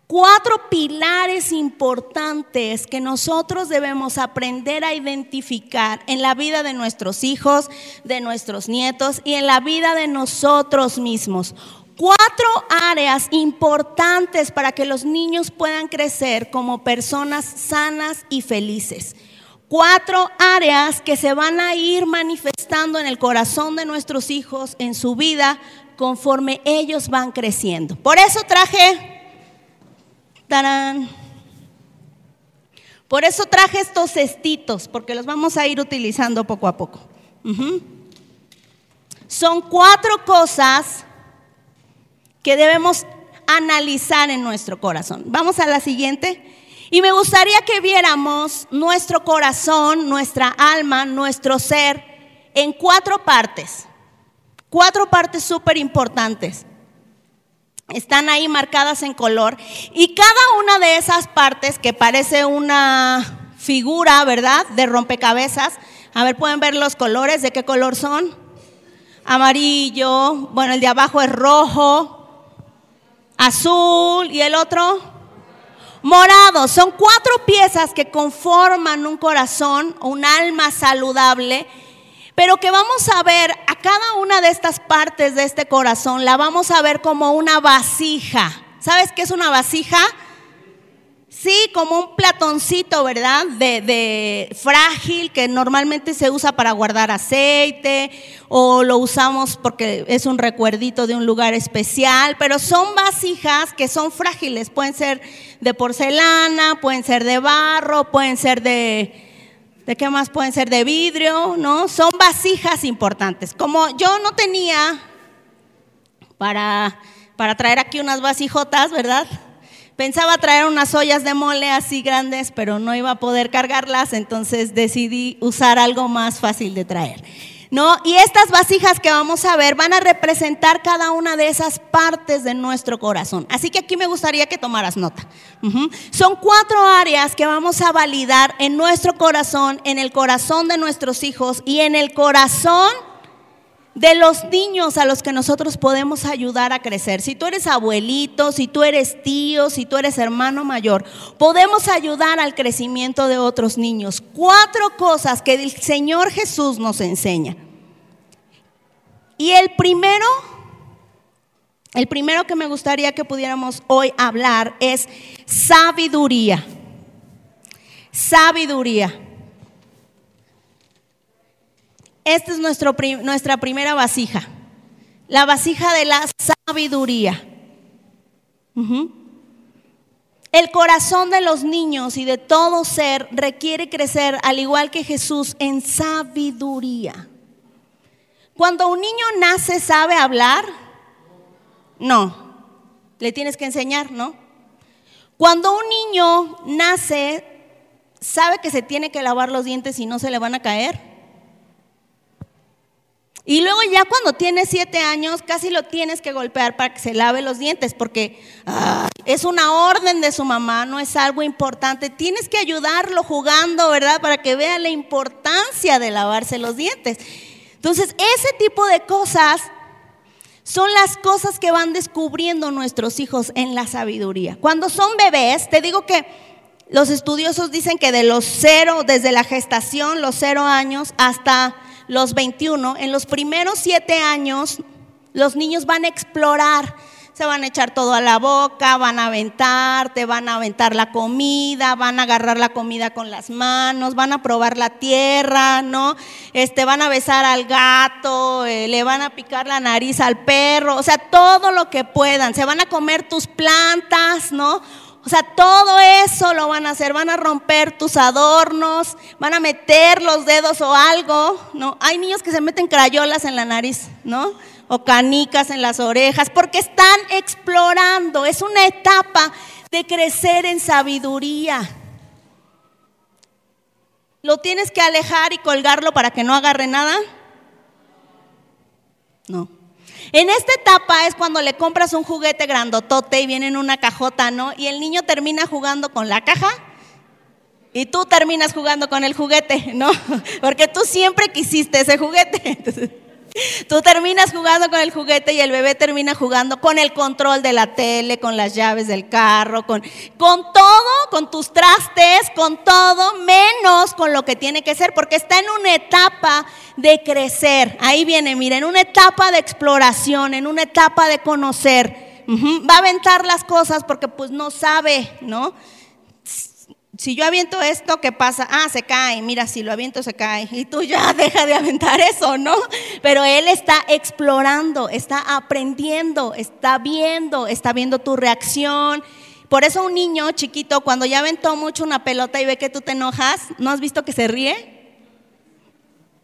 cuatro pilares importantes que nosotros debemos aprender a identificar en la vida de nuestros hijos, de nuestros nietos y en la vida de nosotros mismos. Cuatro áreas importantes para que los niños puedan crecer como personas sanas y felices. Cuatro áreas que se van a ir manifestando en el corazón de nuestros hijos, en su vida, conforme ellos van creciendo. Por eso traje, tarán, por eso traje estos cestitos, porque los vamos a ir utilizando poco a poco. Son cuatro cosas que debemos analizar en nuestro corazón. Vamos a la siguiente. Y me gustaría que viéramos nuestro corazón, nuestra alma, nuestro ser en cuatro partes. Cuatro partes súper importantes. Están ahí marcadas en color. Y cada una de esas partes que parece una figura, ¿verdad? De rompecabezas. A ver, pueden ver los colores. ¿De qué color son? Amarillo. Bueno, el de abajo es rojo. Azul. ¿Y el otro? Morado, son cuatro piezas que conforman un corazón, un alma saludable, pero que vamos a ver a cada una de estas partes de este corazón, la vamos a ver como una vasija. ¿Sabes qué es una vasija? Sí, como un platoncito, ¿verdad? De, frágil que normalmente se usa para guardar aceite o lo usamos porque es un recuerdito de un lugar especial, pero son vasijas que son frágiles, pueden ser de porcelana, pueden ser de barro, pueden ser de... ¿De qué más pueden ser? De vidrio, ¿no? Son vasijas importantes. Como yo no tenía para, para traer aquí unas vasijotas, ¿verdad? Pensaba traer unas ollas de mole así grandes, pero no iba a poder cargarlas, entonces decidí usar algo más fácil de traer. ¿No? Y estas vasijas que vamos a ver van a representar cada una de esas partes de nuestro corazón. Así que aquí me gustaría que tomaras nota. Son cuatro áreas que vamos a validar en nuestro corazón, en el corazón de nuestros hijos y en el corazón de los niños a los que nosotros podemos ayudar a crecer. Si tú eres abuelito, si tú eres tío, si tú eres hermano mayor, podemos ayudar al crecimiento de otros niños. Cuatro cosas que el Señor Jesús nos enseña. Y el primero, el primero que me gustaría que pudiéramos hoy hablar es sabiduría. Sabiduría. Esta es nuestra primera vasija, la vasija de la sabiduría. El corazón de los niños y de todo ser requiere crecer al igual que Jesús en sabiduría. Cuando un niño nace, ¿sabe hablar? No. Le tienes que enseñar, ¿no? Cuando un niño nace, ¿sabe que se tiene que lavar los dientes y no se le van a caer? Y luego ya cuando tiene siete años, casi lo tienes que golpear para que se lave los dientes, porque es una orden de su mamá, no es algo importante. Tienes que ayudarlo jugando, ¿verdad? Para que vea la importancia de lavarse los dientes. Entonces, ese tipo de cosas son las cosas que van descubriendo nuestros hijos en la sabiduría. Cuando son bebés, te digo que los estudiosos dicen que de los cero, desde la gestación, los cero años, hasta los 21, en los primeros siete años, los niños van a explorar. Se van a echar todo a la boca, van a aventar, te van a aventar la comida, van a agarrar la comida con las manos, van a probar la tierra, ¿no? Este, van a besar al gato, eh, le van a picar la nariz al perro, o sea, todo lo que puedan. Se van a comer tus plantas, ¿no? O sea, todo eso lo van a hacer, van a romper tus adornos, van a meter los dedos o algo, ¿no? Hay niños que se meten crayolas en la nariz, ¿no? O canicas en las orejas, porque están explorando, es una etapa de crecer en sabiduría. ¿Lo tienes que alejar y colgarlo para que no agarre nada? No. En esta etapa es cuando le compras un juguete grandotote y viene en una cajota, ¿no? Y el niño termina jugando con la caja y tú terminas jugando con el juguete, ¿no? Porque tú siempre quisiste ese juguete. Tú terminas jugando con el juguete y el bebé termina jugando con el control de la tele, con las llaves del carro, con, con todo, con tus trastes, con todo, menos con lo que tiene que ser, porque está en una etapa de crecer. Ahí viene, mira, en una etapa de exploración, en una etapa de conocer. Va a aventar las cosas porque pues no sabe, ¿no? Si yo aviento esto, ¿qué pasa? Ah, se cae, mira, si lo aviento se cae. Y tú ya deja de aventar eso, ¿no? Pero él está explorando, está aprendiendo, está viendo, está viendo tu reacción. Por eso un niño chiquito, cuando ya aventó mucho una pelota y ve que tú te enojas, ¿no has visto que se ríe?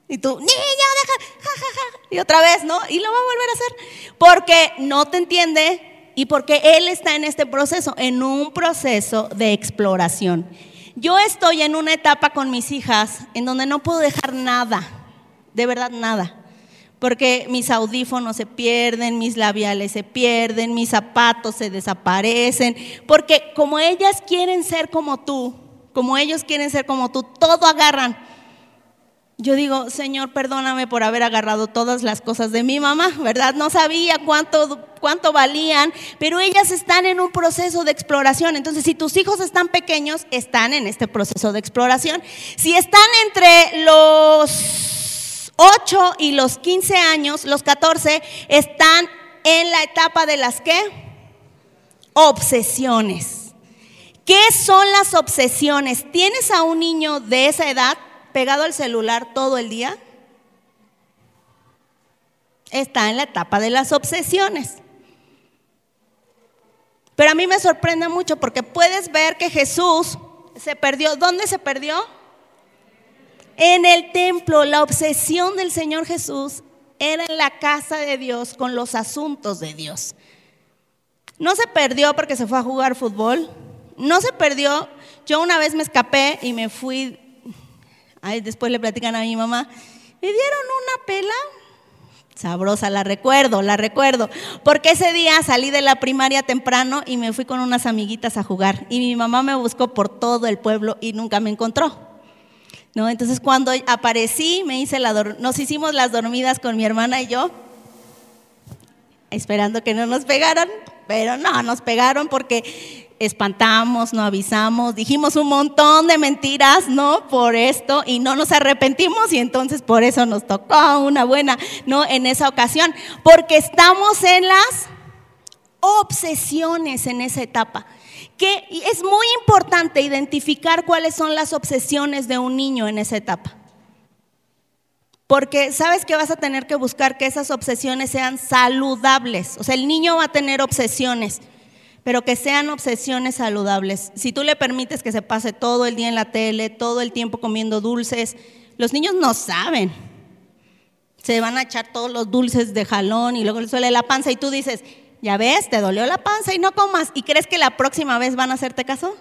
Y tú, niño, deja, Y otra vez, ¿no? Y lo va a volver a hacer. Porque no te entiende, y porque Él está en este proceso, en un proceso de exploración. Yo estoy en una etapa con mis hijas en donde no puedo dejar nada, de verdad nada, porque mis audífonos se pierden, mis labiales se pierden, mis zapatos se desaparecen, porque como ellas quieren ser como tú, como ellos quieren ser como tú, todo agarran. Yo digo, Señor, perdóname por haber agarrado todas las cosas de mi mamá, ¿verdad? No sabía cuánto, cuánto valían, pero ellas están en un proceso de exploración. Entonces, si tus hijos están pequeños, están en este proceso de exploración. Si están entre los 8 y los 15 años, los 14, están en la etapa de las qué? Obsesiones. ¿Qué son las obsesiones? ¿Tienes a un niño de esa edad? pegado al celular todo el día? Está en la etapa de las obsesiones. Pero a mí me sorprende mucho porque puedes ver que Jesús se perdió. ¿Dónde se perdió? En el templo. La obsesión del Señor Jesús era en la casa de Dios con los asuntos de Dios. No se perdió porque se fue a jugar fútbol. No se perdió. Yo una vez me escapé y me fui después le platican a mi mamá, me dieron una pela sabrosa, la recuerdo, la recuerdo. Porque ese día salí de la primaria temprano y me fui con unas amiguitas a jugar. Y mi mamá me buscó por todo el pueblo y nunca me encontró. ¿No? Entonces cuando aparecí, me hice nos hicimos las dormidas con mi hermana y yo, esperando que no nos pegaran, pero no, nos pegaron porque espantamos, no avisamos, dijimos un montón de mentiras, ¿no? Por esto y no nos arrepentimos y entonces por eso nos tocó una buena, ¿no? En esa ocasión, porque estamos en las obsesiones en esa etapa. Que es muy importante identificar cuáles son las obsesiones de un niño en esa etapa. Porque sabes que vas a tener que buscar que esas obsesiones sean saludables. O sea, el niño va a tener obsesiones pero que sean obsesiones saludables. Si tú le permites que se pase todo el día en la tele, todo el tiempo comiendo dulces, los niños no saben. Se van a echar todos los dulces de jalón y luego les suele la panza y tú dices, ya ves, te dolió la panza y no comas. ¿Y crees que la próxima vez van a hacerte caso?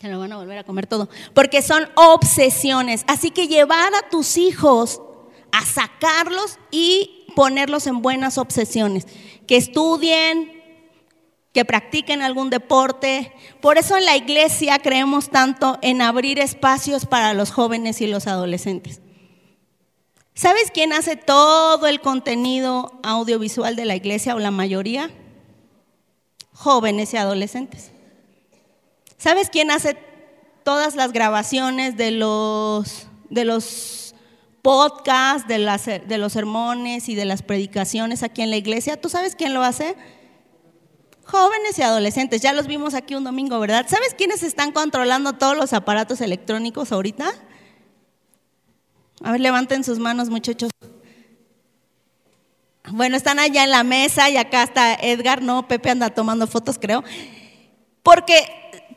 Se lo van a volver a comer todo. Porque son obsesiones. Así que llevar a tus hijos a sacarlos y ponerlos en buenas obsesiones. Que estudien, que practiquen algún deporte. Por eso en la iglesia creemos tanto en abrir espacios para los jóvenes y los adolescentes. ¿Sabes quién hace todo el contenido audiovisual de la iglesia o la mayoría? Jóvenes y adolescentes. ¿Sabes quién hace todas las grabaciones de los, de los podcasts, de, de los sermones y de las predicaciones aquí en la iglesia? ¿Tú sabes quién lo hace? Jóvenes y adolescentes, ya los vimos aquí un domingo, ¿verdad? ¿Sabes quiénes están controlando todos los aparatos electrónicos ahorita? A ver, levanten sus manos, muchachos. Bueno, están allá en la mesa y acá está Edgar, no, Pepe anda tomando fotos, creo. Porque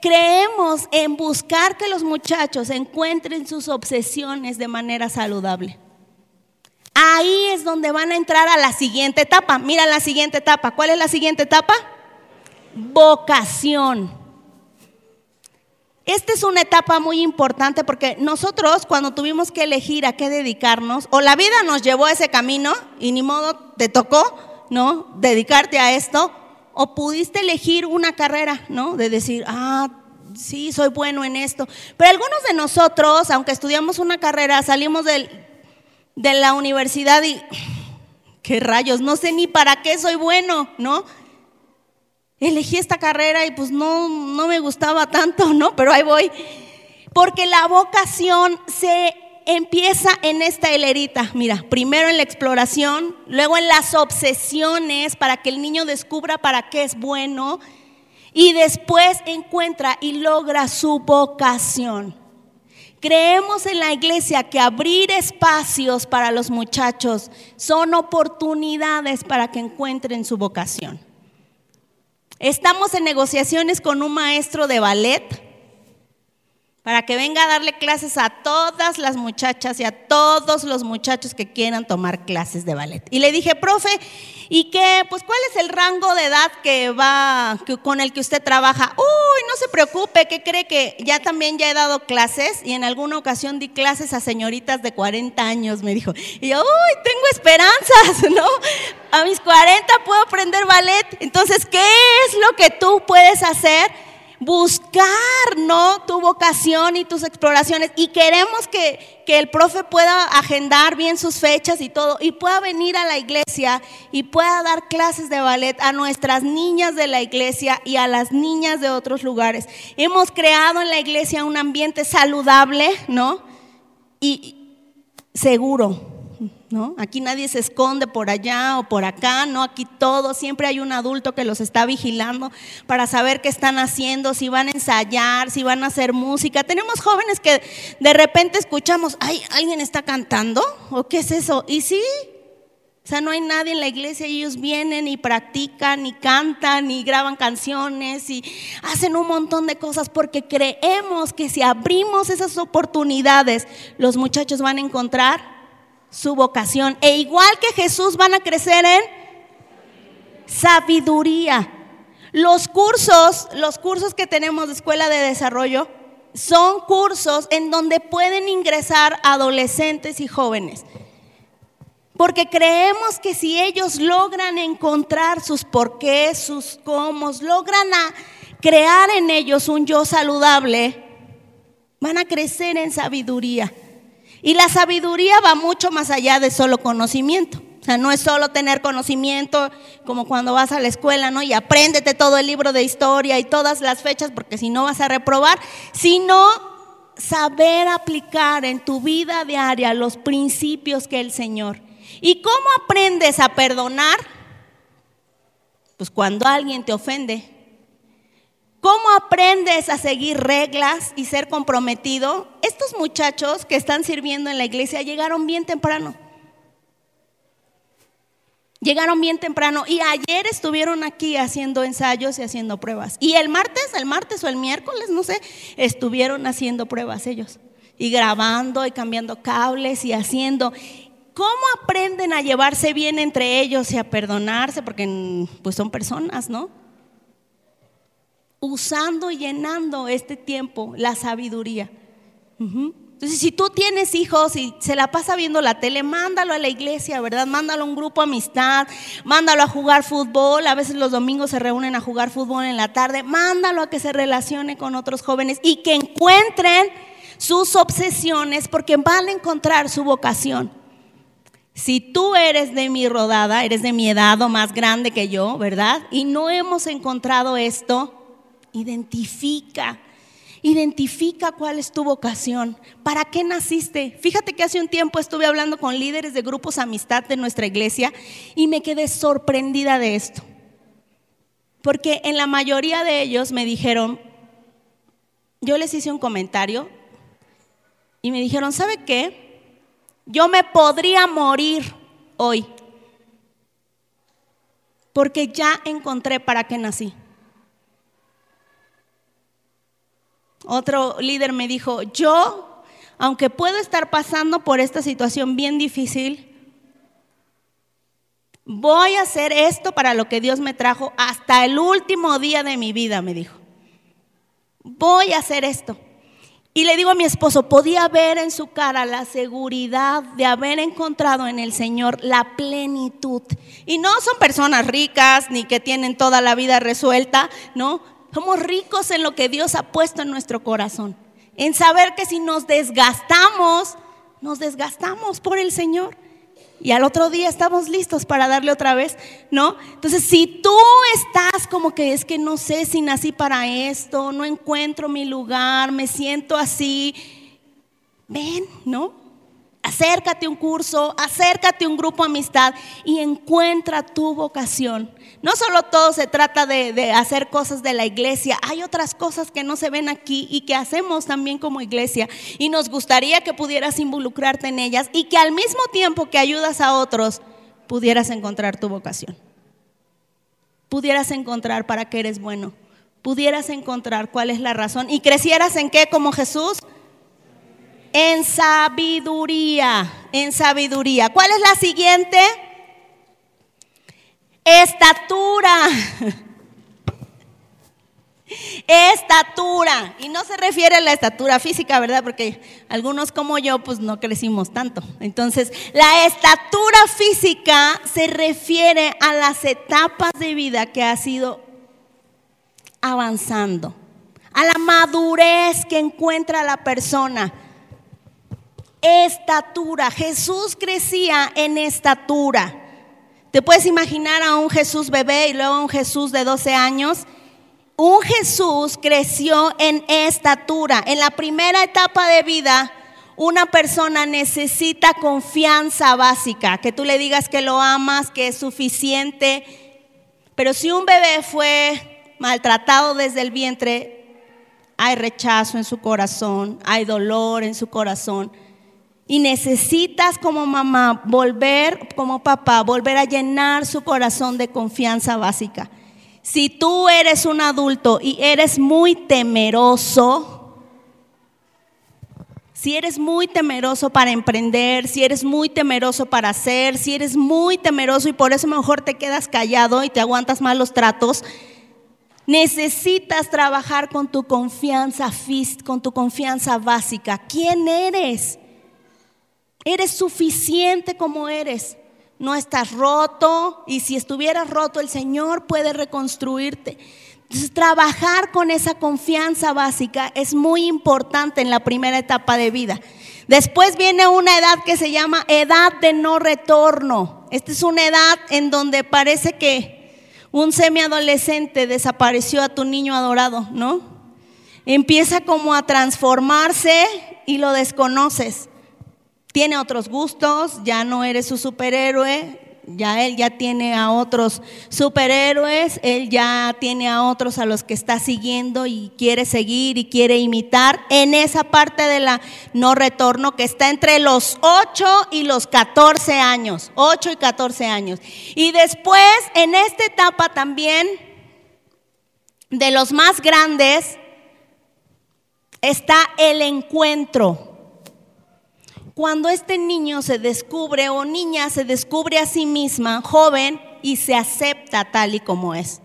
creemos en buscar que los muchachos encuentren sus obsesiones de manera saludable. Ahí es donde van a entrar a la siguiente etapa. Mira la siguiente etapa. ¿Cuál es la siguiente etapa? Vocación. Esta es una etapa muy importante porque nosotros cuando tuvimos que elegir a qué dedicarnos, o la vida nos llevó a ese camino y ni modo te tocó, ¿no? Dedicarte a esto, o pudiste elegir una carrera, ¿no? De decir, ah, sí, soy bueno en esto. Pero algunos de nosotros, aunque estudiamos una carrera, salimos de la universidad y, qué rayos, no sé ni para qué soy bueno, ¿no? Elegí esta carrera y pues no, no me gustaba tanto, ¿no? Pero ahí voy. Porque la vocación se empieza en esta hilerita. Mira, primero en la exploración, luego en las obsesiones para que el niño descubra para qué es bueno. y después encuentra y logra su vocación. Creemos en la iglesia que abrir espacios para los muchachos son oportunidades para que encuentren su vocación. Estamos en negociaciones con un maestro de ballet para que venga a darle clases a todas las muchachas y a todos los muchachos que quieran tomar clases de ballet. Y le dije, profe, ¿y qué? Pues cuál es el rango de edad que va con el que usted trabaja? Uy, no se preocupe, ¿qué cree que ya también ya he dado clases y en alguna ocasión di clases a señoritas de 40 años, me dijo. Y yo, uy, tengo esperanzas, ¿no? A mis 40 puedo aprender ballet. Entonces, ¿qué es lo que tú puedes hacer? Buscar, ¿no? Tu vocación y tus exploraciones. Y queremos que, que, el profe pueda agendar bien sus fechas y todo, y pueda venir a la iglesia y pueda dar clases de ballet a nuestras niñas de la iglesia y a las niñas de otros lugares. Hemos creado en la iglesia un ambiente saludable, ¿no? Y seguro ¿no? Aquí nadie se esconde por allá o por acá, ¿no? Aquí todo, siempre hay un adulto que los está vigilando para saber qué están haciendo, si van a ensayar, si van a hacer música. Tenemos jóvenes que de repente escuchamos, ay, ¿alguien está cantando? ¿O qué es eso? Y sí, o sea, no hay nadie en la iglesia, ellos vienen y practican y cantan y graban canciones y hacen un montón de cosas porque creemos que si abrimos esas oportunidades, los muchachos van a encontrar su vocación. E igual que Jesús van a crecer en sabiduría. Los cursos, los cursos que tenemos de escuela de desarrollo son cursos en donde pueden ingresar adolescentes y jóvenes. Porque creemos que si ellos logran encontrar sus porqués, sus cómo, logran crear en ellos un yo saludable, van a crecer en sabiduría. Y la sabiduría va mucho más allá de solo conocimiento. O sea, no es solo tener conocimiento como cuando vas a la escuela, ¿no? Y apréndete todo el libro de historia y todas las fechas, porque si no vas a reprobar, sino saber aplicar en tu vida diaria los principios que el Señor. ¿Y cómo aprendes a perdonar? Pues cuando alguien te ofende, ¿Cómo aprendes a seguir reglas y ser comprometido? Estos muchachos que están sirviendo en la iglesia llegaron bien temprano. Llegaron bien temprano y ayer estuvieron aquí haciendo ensayos y haciendo pruebas. Y el martes, el martes o el miércoles, no sé, estuvieron haciendo pruebas ellos. Y grabando y cambiando cables y haciendo. ¿Cómo aprenden a llevarse bien entre ellos y a perdonarse? Porque pues son personas, ¿no? Usando y llenando este tiempo la sabiduría. Entonces, si tú tienes hijos y se la pasa viendo la tele, mándalo a la iglesia, ¿verdad? Mándalo a un grupo amistad, mándalo a jugar fútbol. A veces los domingos se reúnen a jugar fútbol en la tarde. Mándalo a que se relacione con otros jóvenes y que encuentren sus obsesiones porque van a encontrar su vocación. Si tú eres de mi rodada, eres de mi edad o más grande que yo, ¿verdad? Y no hemos encontrado esto, Identifica, identifica cuál es tu vocación, para qué naciste. Fíjate que hace un tiempo estuve hablando con líderes de grupos amistad de nuestra iglesia y me quedé sorprendida de esto. Porque en la mayoría de ellos me dijeron, yo les hice un comentario y me dijeron, ¿sabe qué? Yo me podría morir hoy porque ya encontré para qué nací. Otro líder me dijo, yo, aunque puedo estar pasando por esta situación bien difícil, voy a hacer esto para lo que Dios me trajo hasta el último día de mi vida, me dijo. Voy a hacer esto. Y le digo a mi esposo, podía ver en su cara la seguridad de haber encontrado en el Señor la plenitud. Y no son personas ricas ni que tienen toda la vida resuelta, ¿no? Somos ricos en lo que Dios ha puesto en nuestro corazón. En saber que si nos desgastamos, nos desgastamos por el Señor. Y al otro día estamos listos para darle otra vez, ¿no? Entonces, si tú estás como que es que no sé si nací para esto, no encuentro mi lugar, me siento así, ven, ¿no? Acércate a un curso, acércate a un grupo de amistad y encuentra tu vocación. No solo todo se trata de, hacer cosas de la iglesia, hay otras cosas que no se ven aquí y que hacemos también como iglesia. Y nos gustaría que pudieras involucrarte en ellas y que al mismo tiempo que ayudas a otros, pudieras encontrar tu vocación. Pudieras encontrar para qué eres bueno. Pudieras encontrar cuál es la razón. ¿Y crecieras en qué como Jesús? En sabiduría, en sabiduría. ¿Cuál es la siguiente? Estatura. Estatura. Y no se refiere a la estatura física, ¿verdad? Porque algunos como yo, pues no crecimos tanto. Entonces, la estatura física se refiere a las etapas de vida que ha sido avanzando, a la madurez que encuentra la persona estatura. Jesús crecía en estatura. ¿Te puedes imaginar a un Jesús bebé y luego a un Jesús de 12 años? Un Jesús creció en estatura. En la primera etapa de vida, una persona necesita confianza básica, que tú le digas que lo amas, que es suficiente. Pero si un bebé fue maltratado desde el vientre, hay rechazo en su corazón, hay dolor en su corazón. Y necesitas como mamá volver, como papá, volver a llenar su corazón de confianza básica. Si tú eres un adulto y eres muy temeroso, si eres muy temeroso para emprender, si eres muy temeroso para hacer, si eres muy temeroso y por eso mejor te quedas callado y te aguantas mal los tratos, necesitas trabajar con tu confianza, con tu confianza básica. ¿Quién eres? Eres suficiente como eres. No estás roto y si estuvieras roto el Señor puede reconstruirte. Entonces, trabajar con esa confianza básica es muy importante en la primera etapa de vida. Después viene una edad que se llama edad de no retorno. Esta es una edad en donde parece que un semiadolescente desapareció a tu niño adorado, ¿no? Empieza como a transformarse y lo desconoces tiene otros gustos, ya no eres su superhéroe, ya él ya tiene a otros superhéroes, él ya tiene a otros a los que está siguiendo y quiere seguir y quiere imitar en esa parte de la no retorno que está entre los 8 y los 14 años, 8 y 14 años. Y después en esta etapa también de los más grandes está el encuentro cuando este niño se descubre o niña se descubre a sí misma, joven, y se acepta tal y como es.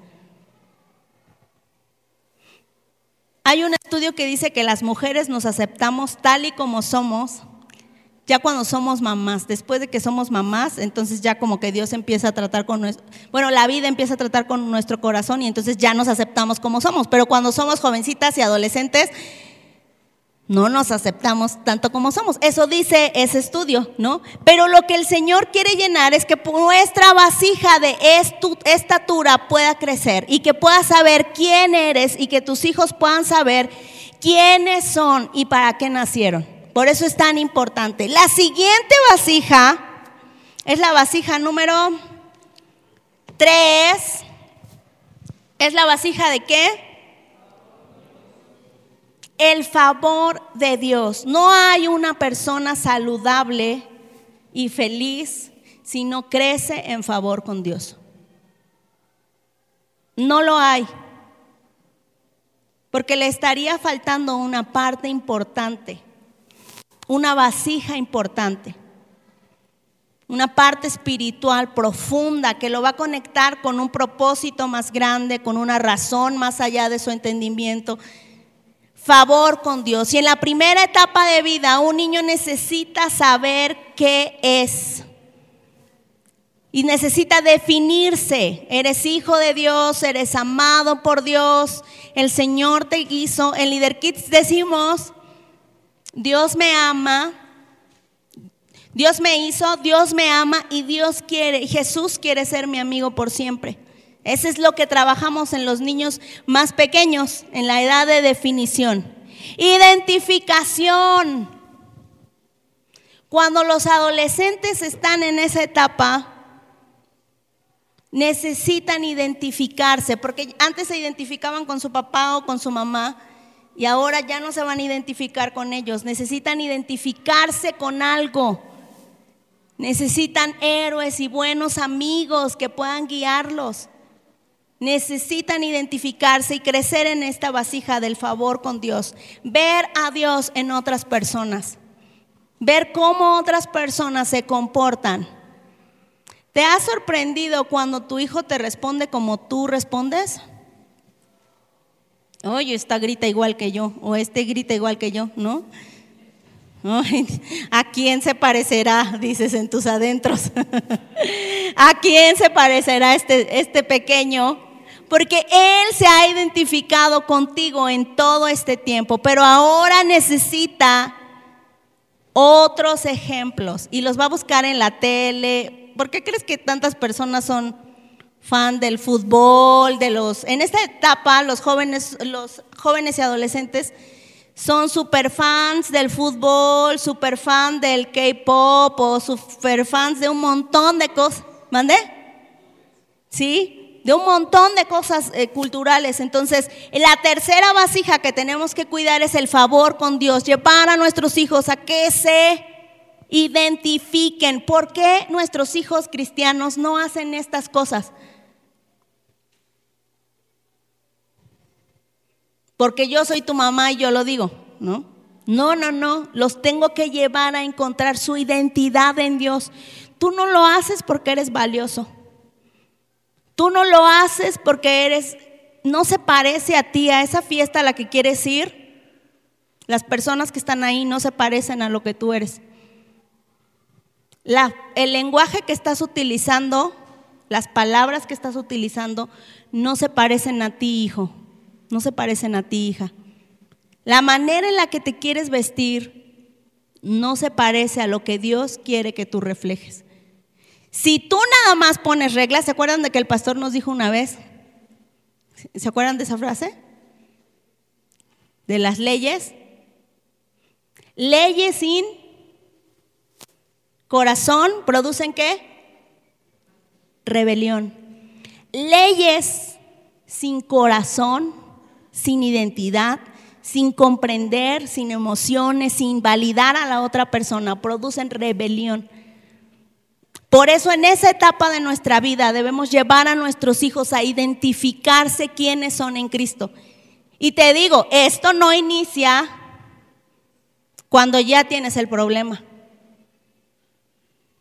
Hay un estudio que dice que las mujeres nos aceptamos tal y como somos, ya cuando somos mamás, después de que somos mamás, entonces ya como que Dios empieza a tratar con nuestro, bueno, la vida empieza a tratar con nuestro corazón y entonces ya nos aceptamos como somos, pero cuando somos jovencitas y adolescentes, no nos aceptamos tanto como somos. Eso dice ese estudio, ¿no? Pero lo que el Señor quiere llenar es que nuestra vasija de estatura pueda crecer y que puedas saber quién eres y que tus hijos puedan saber quiénes son y para qué nacieron. Por eso es tan importante. La siguiente vasija es la vasija número 3. ¿Es la vasija de qué? El favor de Dios. No hay una persona saludable y feliz si no crece en favor con Dios. No lo hay. Porque le estaría faltando una parte importante, una vasija importante, una parte espiritual profunda que lo va a conectar con un propósito más grande, con una razón más allá de su entendimiento favor con Dios. Y en la primera etapa de vida un niño necesita saber qué es. Y necesita definirse. Eres hijo de Dios, eres amado por Dios, el Señor te hizo. En Leader Kids decimos, Dios me ama, Dios me hizo, Dios me ama y Dios quiere, Jesús quiere ser mi amigo por siempre. Ese es lo que trabajamos en los niños más pequeños, en la edad de definición. Identificación. Cuando los adolescentes están en esa etapa, necesitan identificarse, porque antes se identificaban con su papá o con su mamá y ahora ya no se van a identificar con ellos, necesitan identificarse con algo, necesitan héroes y buenos amigos que puedan guiarlos, necesitan identificarse y crecer en esta vasija del favor con Dios, ver a Dios en otras personas, ver cómo otras personas se comportan ¿Te ha sorprendido cuando tu hijo te responde como tú respondes? Oye, esta grita igual que yo, o este grita igual que yo, ¿no? ¿A quién se parecerá? Dices en tus adentros. ¿A quién se parecerá este, este pequeño? Porque Él se ha identificado contigo en todo este tiempo, pero ahora necesita otros ejemplos y los va a buscar en la tele, ¿por qué crees que tantas personas son fan del fútbol, de los en esta etapa los jóvenes los jóvenes y adolescentes son super fans del fútbol, super fan del K-pop o super fans de un montón de cosas. ¿Mandé? ¿Sí? De un montón de cosas eh, culturales. Entonces, la tercera vasija que tenemos que cuidar es el favor con Dios, llevar a nuestros hijos a que se identifiquen por qué nuestros hijos cristianos no hacen estas cosas. Porque yo soy tu mamá y yo lo digo, ¿no? No, no, no, los tengo que llevar a encontrar su identidad en Dios. Tú no lo haces porque eres valioso. Tú no lo haces porque eres, no se parece a ti, a esa fiesta a la que quieres ir. Las personas que están ahí no se parecen a lo que tú eres el lenguaje que estás utilizando, las palabras que estás utilizando, no se parecen a ti, hijo. No se parecen a ti, hija. La manera en la que te quieres vestir no se parece a lo que Dios quiere que tú reflejes. Si tú nada más pones reglas, ¿se acuerdan de que el pastor nos dijo una vez? ¿Se acuerdan de esa frase? De las leyes. Leyes sin Corazón producen qué? Rebelión. Leyes sin corazón, sin identidad, sin comprender, sin emociones, sin validar a la otra persona, producen rebelión. Por eso en esa etapa de nuestra vida debemos llevar a nuestros hijos a identificarse quiénes son en Cristo. Y te digo, esto no inicia cuando ya tienes el problema.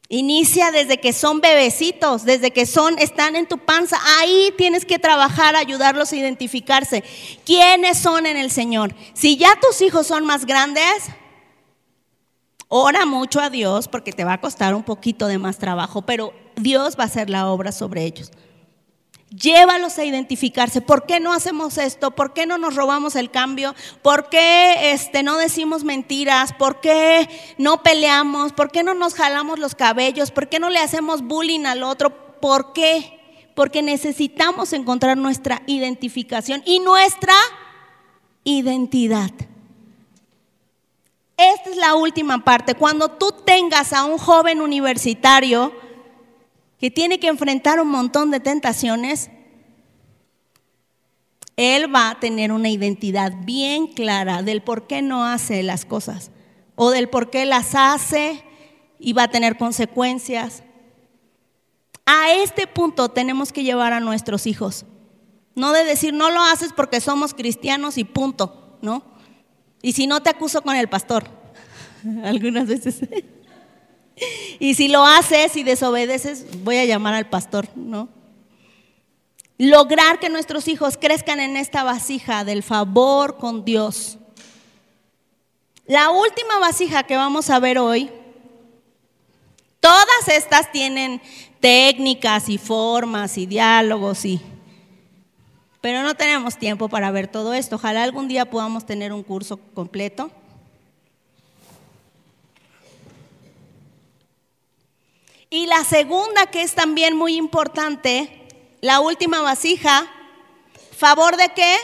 Inicia desde que son bebecitos, desde que son, están en tu panza. Ahí tienes que trabajar, ayudarlos a identificarse. ¿Quiénes son en el Señor? Si ya tus hijos son más grandes, ora mucho a Dios porque te va a costar un poquito de más trabajo, pero Dios va a hacer la obra sobre ellos. Llévalos a identificarse. ¿Por qué no hacemos esto? ¿Por qué no nos robamos el cambio? ¿Por qué este, no decimos mentiras? ¿Por qué no peleamos? ¿Por qué no nos jalamos los cabellos? ¿Por qué no le hacemos bullying al otro? ¿Por qué? Porque necesitamos encontrar nuestra identificación y nuestra identidad. Esta es la última parte. Cuando tú tengas a un joven universitario, que tiene que enfrentar un montón de tentaciones, él va a tener una identidad bien clara del por qué no hace las cosas o del por qué las hace y va a tener consecuencias. A este punto tenemos que llevar a nuestros hijos. No de decir, no lo haces porque somos cristianos y punto, ¿no? Y si no te acuso con el pastor, algunas veces. Y si lo haces y desobedeces, voy a llamar al pastor, ¿no? Lograr que nuestros hijos crezcan en esta vasija del favor con Dios. La última vasija que vamos a ver hoy, todas estas tienen técnicas y formas y diálogos y pero no tenemos tiempo para ver todo esto. Ojalá algún día podamos tener un curso completo. Y la segunda, que es también muy importante, la última vasija, ¿favor de qué?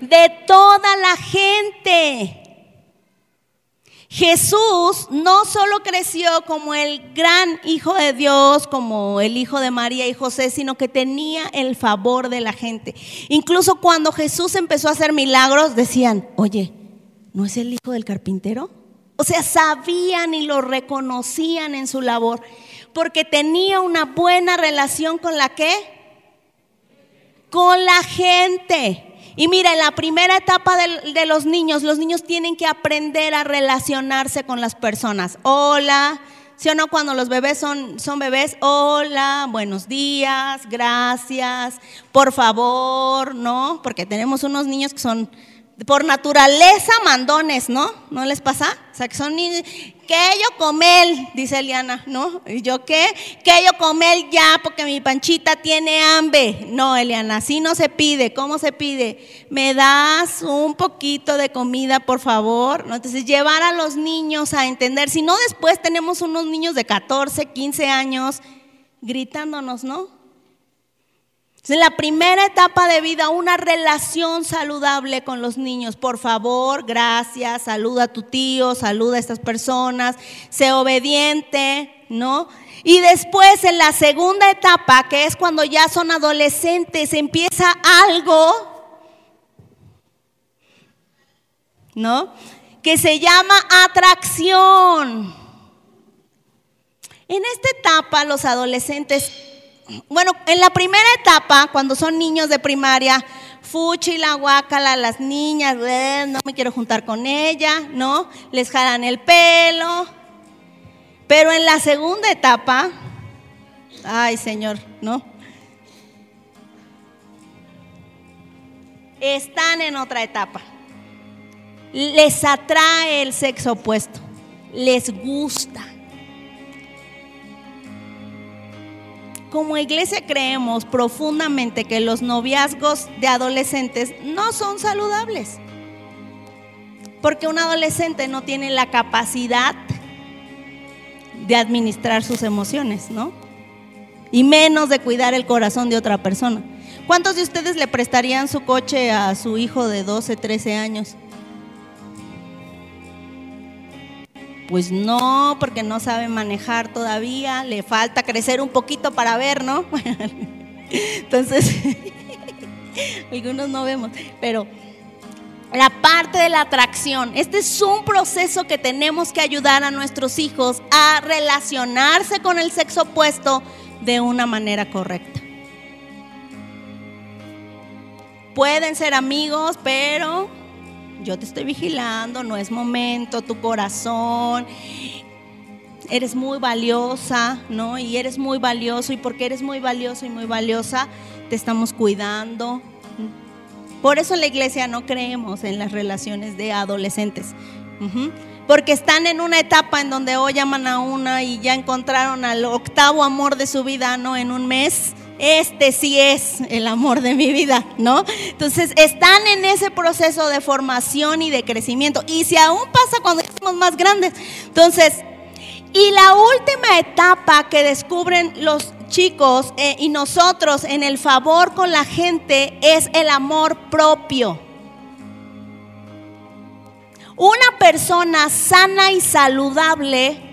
De toda la gente. Jesús no solo creció como el gran hijo de Dios, como el hijo de María y José, sino que tenía el favor de la gente. Incluso cuando Jesús empezó a hacer milagros, decían, oye, ¿no es el hijo del carpintero? O sea, sabían y lo reconocían en su labor, porque tenía una buena relación con la que? Con la gente. Y mira, en la primera etapa de, los niños, los niños tienen que aprender a relacionarse con las personas. Hola, ¿sí o no? Cuando los bebés son, son bebés, hola, buenos días, gracias, por favor, ¿no? Porque tenemos unos niños que son por naturaleza mandones, ¿no? ¿No les pasa? O sea, que son que yo comel, dice Eliana, ¿no? ¿Y yo qué? Que yo comel ya porque mi panchita tiene hambre. No, Eliana, así no se pide. ¿Cómo se pide? Me das un poquito de comida, por favor. ¿No? Entonces, llevar a los niños a entender. Si no, después tenemos unos niños de 14, 15 años gritándonos, ¿no? En la primera etapa de vida, una relación saludable con los niños. Por favor, gracias, saluda a tu tío, saluda a estas personas, sé obediente, ¿no? Y después en la segunda etapa, que es cuando ya son adolescentes, empieza algo, ¿no? Que se llama atracción. En esta etapa los adolescentes bueno, en la primera etapa, cuando son niños de primaria, fuchi la guacala, las niñas, no me quiero juntar con ella, ¿no? Les jalan el pelo. Pero en la segunda etapa, ay Señor, ¿no? Están en otra etapa. Les atrae el sexo opuesto, les gusta. Como iglesia creemos profundamente que los noviazgos de adolescentes no son saludables. Porque un adolescente no tiene la capacidad de administrar sus emociones, ¿no? Y menos de cuidar el corazón de otra persona. ¿Cuántos de ustedes le prestarían su coche a su hijo de 12, 13 años? Pues no, porque no sabe manejar todavía, le falta crecer un poquito para ver, ¿no? Entonces, algunos no vemos, pero la parte de la atracción, este es un proceso que tenemos que ayudar a nuestros hijos a relacionarse con el sexo opuesto de una manera correcta. Pueden ser amigos, pero yo te estoy vigilando, no es momento, tu corazón, eres muy valiosa, ¿no? Y eres muy valioso y porque eres muy valioso y muy valiosa, te estamos cuidando. Por eso la iglesia no creemos en las relaciones de adolescentes. Porque están en una etapa en donde hoy llaman a una y ya encontraron al octavo amor de su vida, ¿no? En un mes este sí es el amor de mi vida, ¿no? Entonces están en ese proceso de formación y de crecimiento. Y si aún pasa cuando somos más grandes. Entonces, y la última etapa que descubren los chicos eh, y nosotros en el favor con la gente es el amor propio. Una persona sana y saludable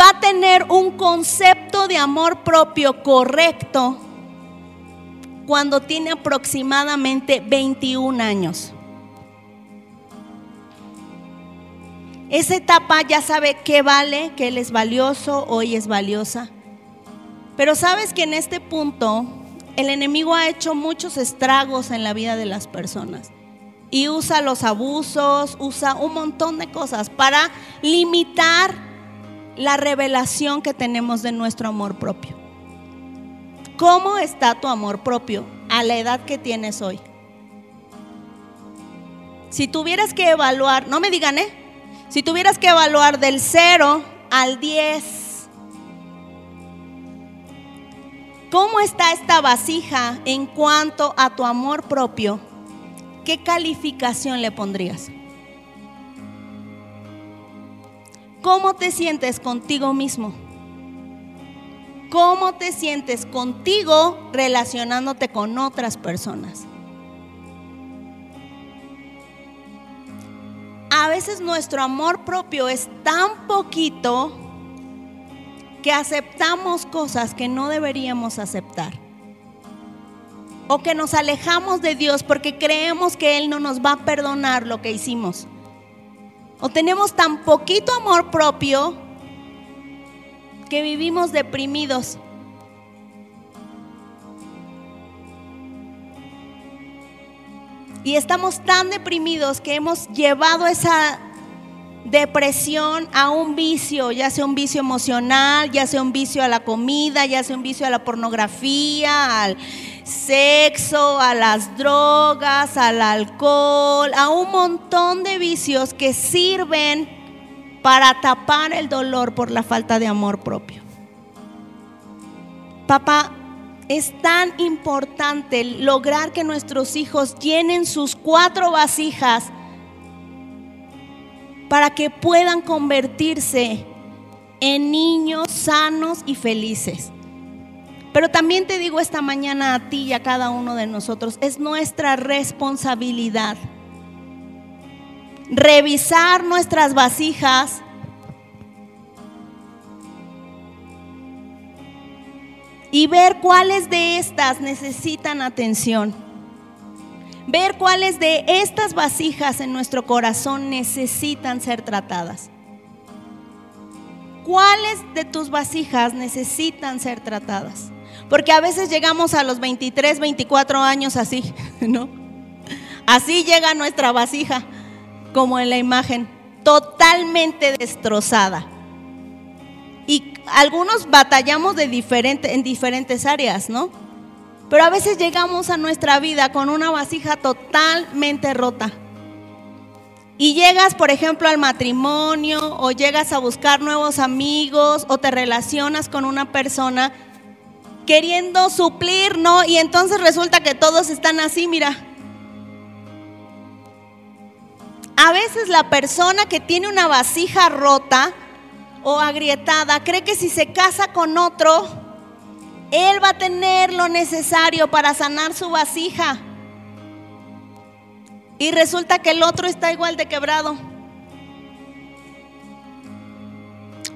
va a tener un concepto de amor propio correcto cuando tiene aproximadamente 21 años. Esa etapa ya sabe qué vale, que él es valioso, hoy es valiosa. Pero sabes que en este punto el enemigo ha hecho muchos estragos en la vida de las personas. Y usa los abusos, usa un montón de cosas para limitar la revelación que tenemos de nuestro amor propio. ¿Cómo está tu amor propio a la edad que tienes hoy? Si tuvieras que evaluar, no me digan, ¿eh? Si tuvieras que evaluar del 0 al 10, ¿cómo está esta vasija en cuanto a tu amor propio? ¿Qué calificación le pondrías? ¿Cómo te sientes contigo mismo? ¿Cómo te sientes contigo relacionándote con otras personas? a veces nuestro amor propio es tan poquito que aceptamos cosas que no deberíamos aceptar. O que nos alejamos de Dios porque creemos que Él no nos va a perdonar lo que hicimos. O tenemos tan poquito amor propio que vivimos deprimidos. Y estamos tan deprimidos que hemos llevado esa depresión a un vicio, ya sea un vicio emocional, ya sea un vicio a la comida, ya sea un vicio a la pornografía, al sexo, a las drogas, al alcohol, a un montón de vicios que sirven para tapar el dolor por la falta de amor propio. Papá, es tan importante lograr que nuestros hijos llenen sus cuatro vasijas para que puedan convertirse en niños sanos y felices. Pero también te digo esta mañana a ti y a cada uno de nosotros, es nuestra responsabilidad revisar nuestras vasijas y ver cuáles de estas necesitan atención. Ver cuáles de estas vasijas en nuestro corazón necesitan ser tratadas. ¿Cuáles de tus vasijas necesitan ser tratadas? Porque a veces llegamos a los 23, 24 años así, ¿no? Así llega nuestra vasija, como en la imagen, totalmente destrozada. Y algunos batallamos en diferentes áreas, ¿no? Pero a veces llegamos a nuestra vida con una vasija totalmente rota. Y llegas, por ejemplo, al matrimonio o llegas a buscar nuevos amigos o te relacionas con una persona queriendo suplir, ¿no? Y entonces resulta que todos están así, mira. A veces la persona que tiene una vasija rota o agrietada cree que si se casa con otro, él va a tener lo necesario para sanar su vasija. Y resulta que el otro está igual de quebrado.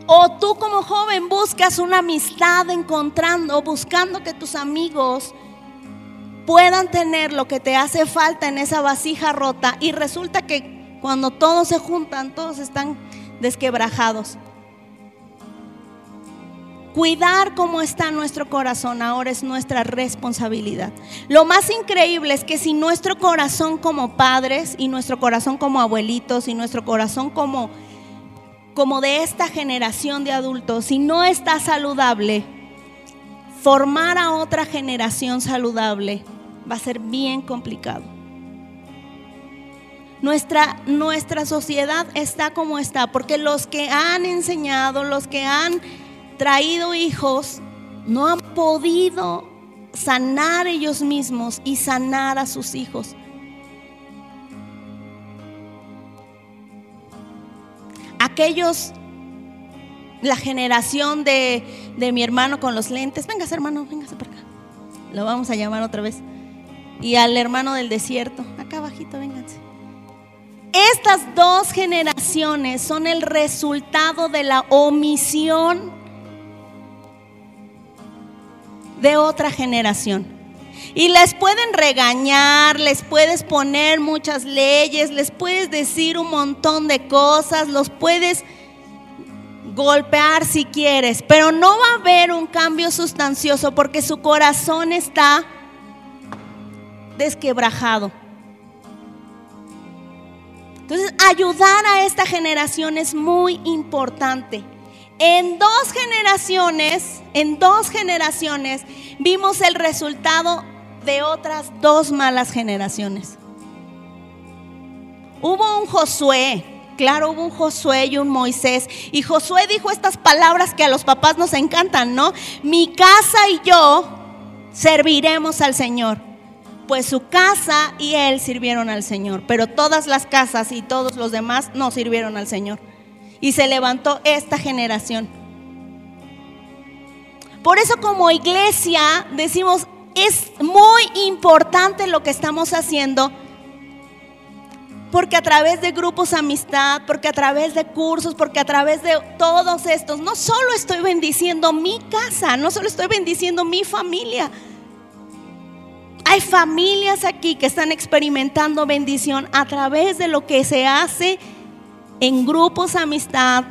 O tú como joven buscas una amistad encontrando, buscando que tus amigos puedan tener lo que te hace falta en esa vasija rota y resulta que cuando todos se juntan, todos están desquebrajados. Cuidar cómo está nuestro corazón ahora es nuestra responsabilidad. Lo más increíble es que si nuestro corazón como padres y nuestro corazón como abuelitos y nuestro corazón como, como de esta generación de adultos, si no está saludable, formar a otra generación saludable va a ser bien complicado. Nuestra, nuestra sociedad está como está, porque los que han enseñado, los que han traído hijos no han podido sanar ellos mismos y sanar a sus hijos. Aquellos, la generación de, de mi hermano con los lentes, véngase hermano, véngase para acá. Lo vamos a llamar otra vez. Y al hermano del desierto, acá abajito, vénganse. Estas dos generaciones son el resultado de la omisión de otra generación. Y les pueden regañar, les puedes poner muchas leyes, les puedes decir un montón de cosas, los puedes golpear si quieres, pero no va a haber un cambio sustancioso porque su corazón está desquebrajado. Entonces, ayudar a esta generación es muy importante. En dos generaciones, en dos generaciones, vimos el resultado de otras dos malas generaciones. Hubo un Josué, claro, hubo un Josué y un Moisés. Y Josué dijo estas palabras que a los papás nos encantan, ¿no? Mi casa y yo serviremos al Señor. Pues su casa y él sirvieron al Señor, pero todas las casas y todos los demás no sirvieron al Señor y se levantó esta generación. Por eso como iglesia decimos, es muy importante lo que estamos haciendo, Porque a través de grupos amistad, porque a través de cursos, porque a través de todos estos, no solo estoy bendiciendo mi casa, no solo estoy bendiciendo mi familia. Hay familias aquí que están experimentando bendición a través de lo que se hace en grupos amistad,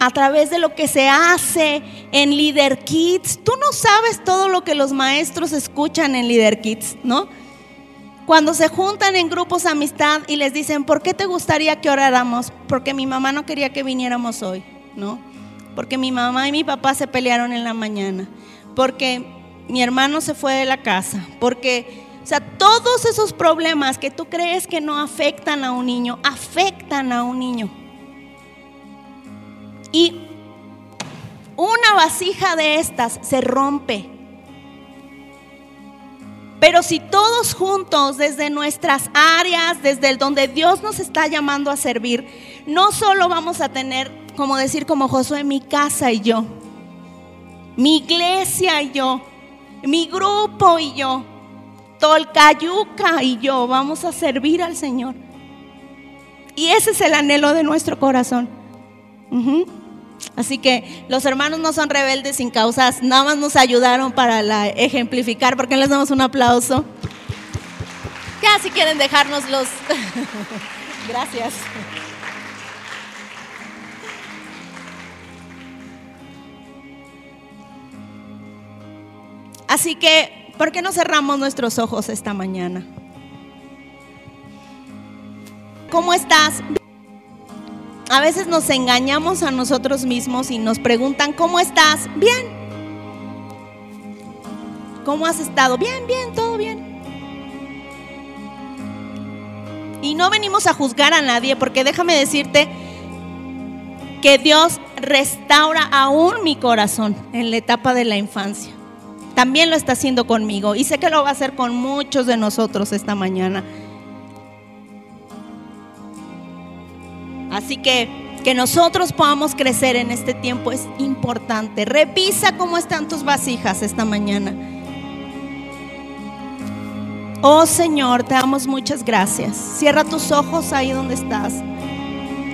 a través de lo que se hace en Leader Kids. Tú no sabes todo lo que los maestros escuchan en Leader Kids, ¿no? Cuando se juntan en grupos amistad y les dicen, ¿por qué te gustaría que oráramos? Porque mi mamá no quería que viniéramos hoy, ¿no? Porque mi mamá y mi papá se pelearon en la mañana. Porque mi hermano se fue de la casa. Porque, o sea, todos esos problemas que tú crees que no afectan a un niño, afectan a un niño. Y una vasija de estas se rompe pero si todos juntos, desde nuestras áreas, desde el donde Dios nos está llamando a servir, no solo vamos a tener, como decir como Josué, mi casa y yo, mi iglesia y yo, mi grupo y yo, Tolcayuca y yo, vamos a servir al Señor. Y ese es el anhelo de nuestro corazón. Así que los hermanos no son rebeldes sin causas, nada más nos ayudaron para la ejemplificar. ¿Por qué les damos un aplauso? Ya si quieren dejarnos los... Gracias. Así que, ¿por qué no cerramos nuestros ojos esta mañana? ¿Cómo estás? A veces nos engañamos a nosotros mismos y nos preguntan, ¿cómo estás? Bien. ¿Cómo has estado? Bien, bien, todo bien. Y no venimos a juzgar a nadie porque déjame decirte que Dios restaura aún mi corazón en la etapa de la infancia. También lo está haciendo conmigo y sé que lo va a hacer con muchos de nosotros esta mañana. Así que que nosotros podamos crecer en este tiempo es importante. Revisa cómo están tus vasijas esta mañana. Oh Señor, te damos muchas gracias. Cierra tus ojos ahí donde estás.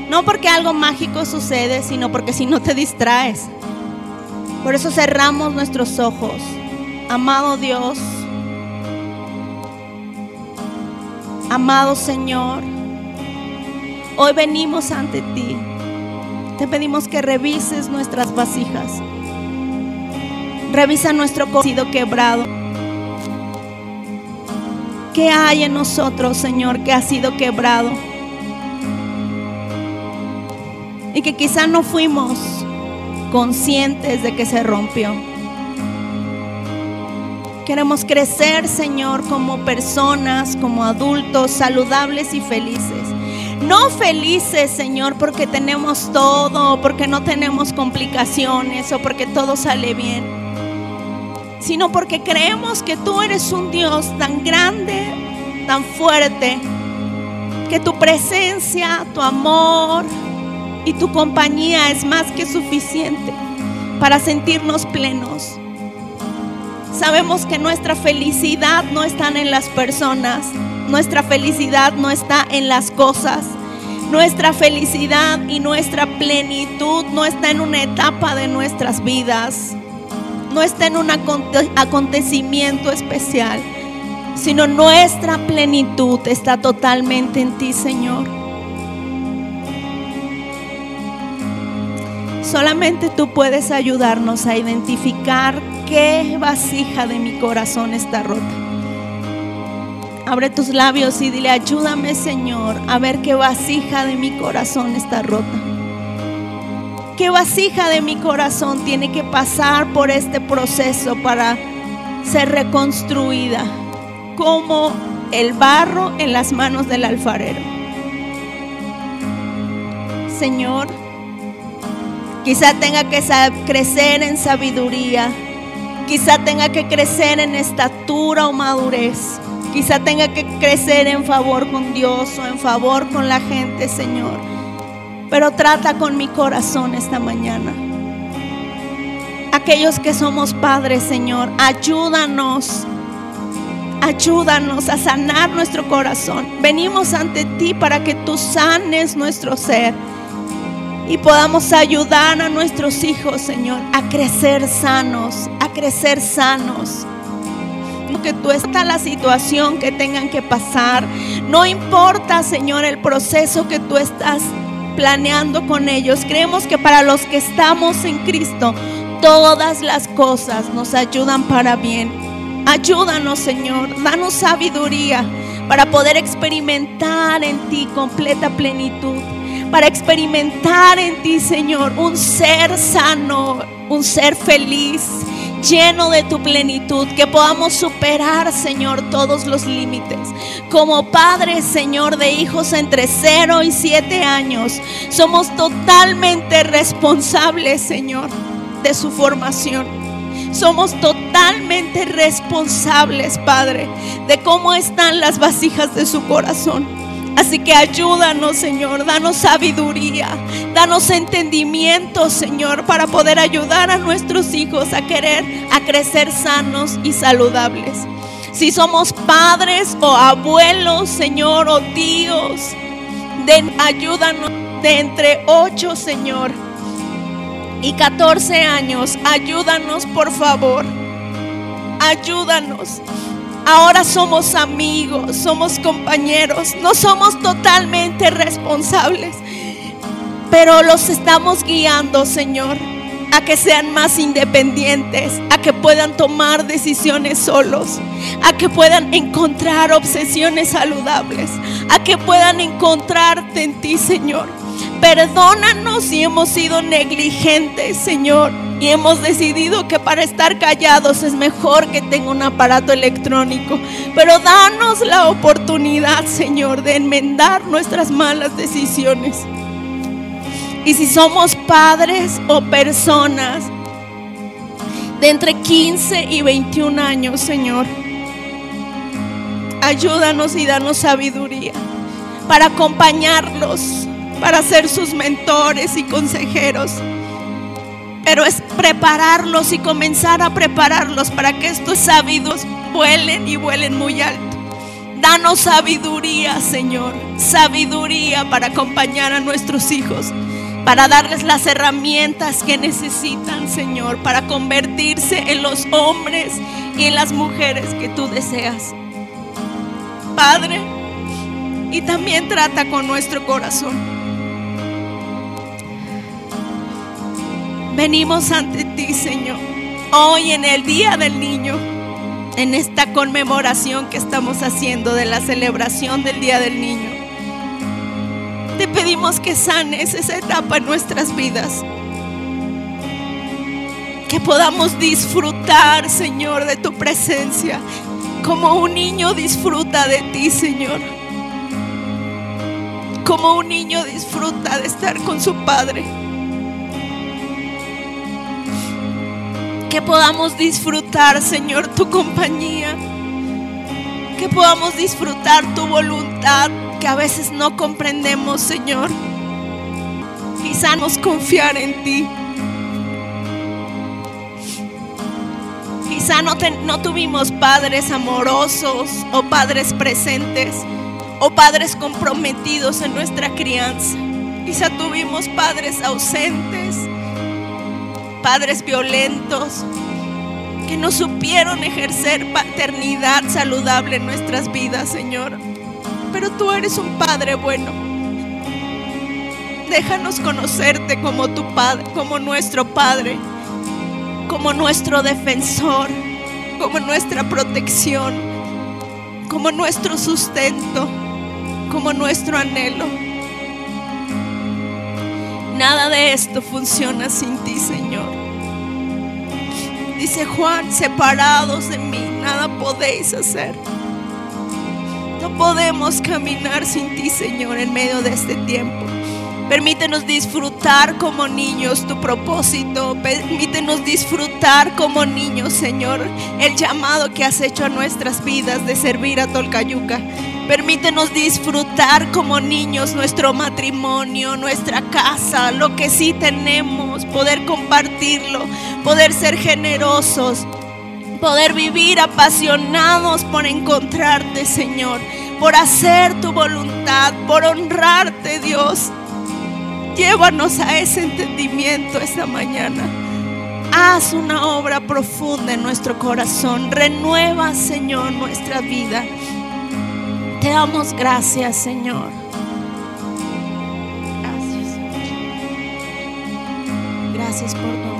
No porque algo mágico sucede, sino porque si no te distraes. Por eso cerramos nuestros ojos. Amado Dios, amado Señor, Hoy venimos ante ti. Te pedimos que revises nuestras vasijas. Revisa nuestro cocido quebrado. ¿Qué hay en nosotros, Señor, que ha sido quebrado? Y que quizá no fuimos conscientes de que se rompió. Queremos crecer, Señor, como personas, como adultos, saludables y felices. No felices, Señor, porque tenemos todo, porque no tenemos complicaciones o porque todo sale bien, sino porque creemos que tú eres un Dios tan grande, tan fuerte, que tu presencia, tu amor y tu compañía es más que suficiente para sentirnos plenos. Sabemos que nuestra felicidad no está en las personas, nuestra felicidad no está en las cosas. Nuestra felicidad y nuestra plenitud no está en una etapa de nuestras vidas. No está en un acontecimiento especial, sino nuestra plenitud está totalmente en ti, Señor. Solamente tú puedes ayudarnos a identificar qué vasija de mi corazón está rota. Abre tus labios y dile, ayúdame Señor a ver qué vasija de mi corazón está rota. ¿Qué vasija de mi corazón tiene que pasar por este proceso para ser reconstruida? Como el barro en las manos del alfarero. Señor, quizá tenga que crecer en sabiduría, quizá tenga que crecer en estatura o madurez. Quizá tenga que crecer en favor con Dios o en favor con la gente, Señor. Pero trata con mi corazón esta mañana. Aquellos que somos padres, Señor, ayúdanos Ayúdanos a sanar nuestro corazón. Venimos ante ti para que tú sanes nuestro ser y podamos ayudar a nuestros hijos, Señor, a crecer sanos, a crecer sanos. Que tú estás la situación que tengan que pasar. No importa, Señor, el proceso que tú estás planeando con ellos. Creemos que para los que estamos en Cristo, todas las cosas nos ayudan para bien. Ayúdanos, Señor, danos sabiduría para poder experimentar en ti completa plenitud, para experimentar en ti, Señor, un ser sano, un ser feliz, lleno de tu plenitud, que podamos superar, Señor, todos los límites. Como padres, Señor, de hijos entre 0 y 7 años, somos totalmente responsables, Señor, de su formación. Somos totalmente responsables, Padre, de cómo están las vasijas de su corazón. Así que ayúdanos, Señor, danos sabiduría, danos entendimiento, Señor, para poder ayudar a nuestros hijos a querer, a crecer sanos y saludables. Si somos padres o abuelos, Señor, o tíos, ayúdanos de entre 8, Señor, y 14 años. Ayúdanos, por favor. Ayúdanos. Ahora somos amigos, somos compañeros, no somos totalmente responsables, pero los estamos guiando, Señor, a que sean más independientes, a que puedan tomar decisiones solos, a que puedan encontrar obsesiones saludables, a que puedan encontrarte en ti, Señor. Perdónanos si hemos sido negligentes, Señor y hemos decidido que para estar callados es mejor que tenga un aparato electrónico. Pero danos la oportunidad, Señor, de enmendar nuestras malas decisiones. Y si somos padres o personas de entre 15 y 21 años, Señor, ayúdanos y danos sabiduría para acompañarlos, para ser sus mentores y consejeros pero es prepararlos y comenzar a prepararlos para que estos sabidos vuelen y vuelen muy alto. Danos sabiduría, Señor, sabiduría para acompañar a nuestros hijos, para darles las herramientas que necesitan, Señor, para convertirse en los hombres y en las mujeres que tú deseas. Padre, y también trata con nuestro corazón. Venimos ante ti, Señor, hoy en el Día del Niño, en esta conmemoración que estamos haciendo de la celebración del Día del Niño. Te pedimos que sanes esa etapa en nuestras vidas. Que podamos disfrutar, Señor, de tu presencia, como un niño disfruta de ti, Señor. Como un niño disfruta de estar con su padre. Que podamos disfrutar, Señor, tu compañía, que podamos disfrutar tu voluntad que a veces no comprendemos, Señor. Quizá nos confiar en ti. Quizá no, no tuvimos padres amorosos o padres presentes o padres comprometidos en nuestra crianza. Quizá tuvimos padres ausentes padres violentos que no supieron ejercer paternidad saludable en nuestras vidas, Señor. Pero tú eres un Padre bueno. Déjanos conocerte como tu Padre, como nuestro Padre, como nuestro defensor, como nuestra protección, como nuestro sustento, como nuestro anhelo. Nada de esto funciona sin ti, Señor. Dice Juan, separados de mí, nada podéis hacer. No podemos caminar sin ti, Señor, en medio de este tiempo. Permítenos disfrutar como niños tu propósito. Permítenos disfrutar como niños, Señor, el llamado que has hecho a nuestras vidas de servir a Tolcayuca. Permítenos disfrutar como niños nuestro matrimonio, nuestra casa, lo que sí tenemos, poder compartirlo, poder ser generosos, Poder vivir apasionados por encontrarte, Señor. Por hacer tu voluntad, por honrarte, Dios. Llévanos a ese entendimiento esta mañana. Haz una obra profunda en nuestro corazón. Renueva, Señor, nuestra vida. Te damos gracias, Señor. Gracias. Gracias por tu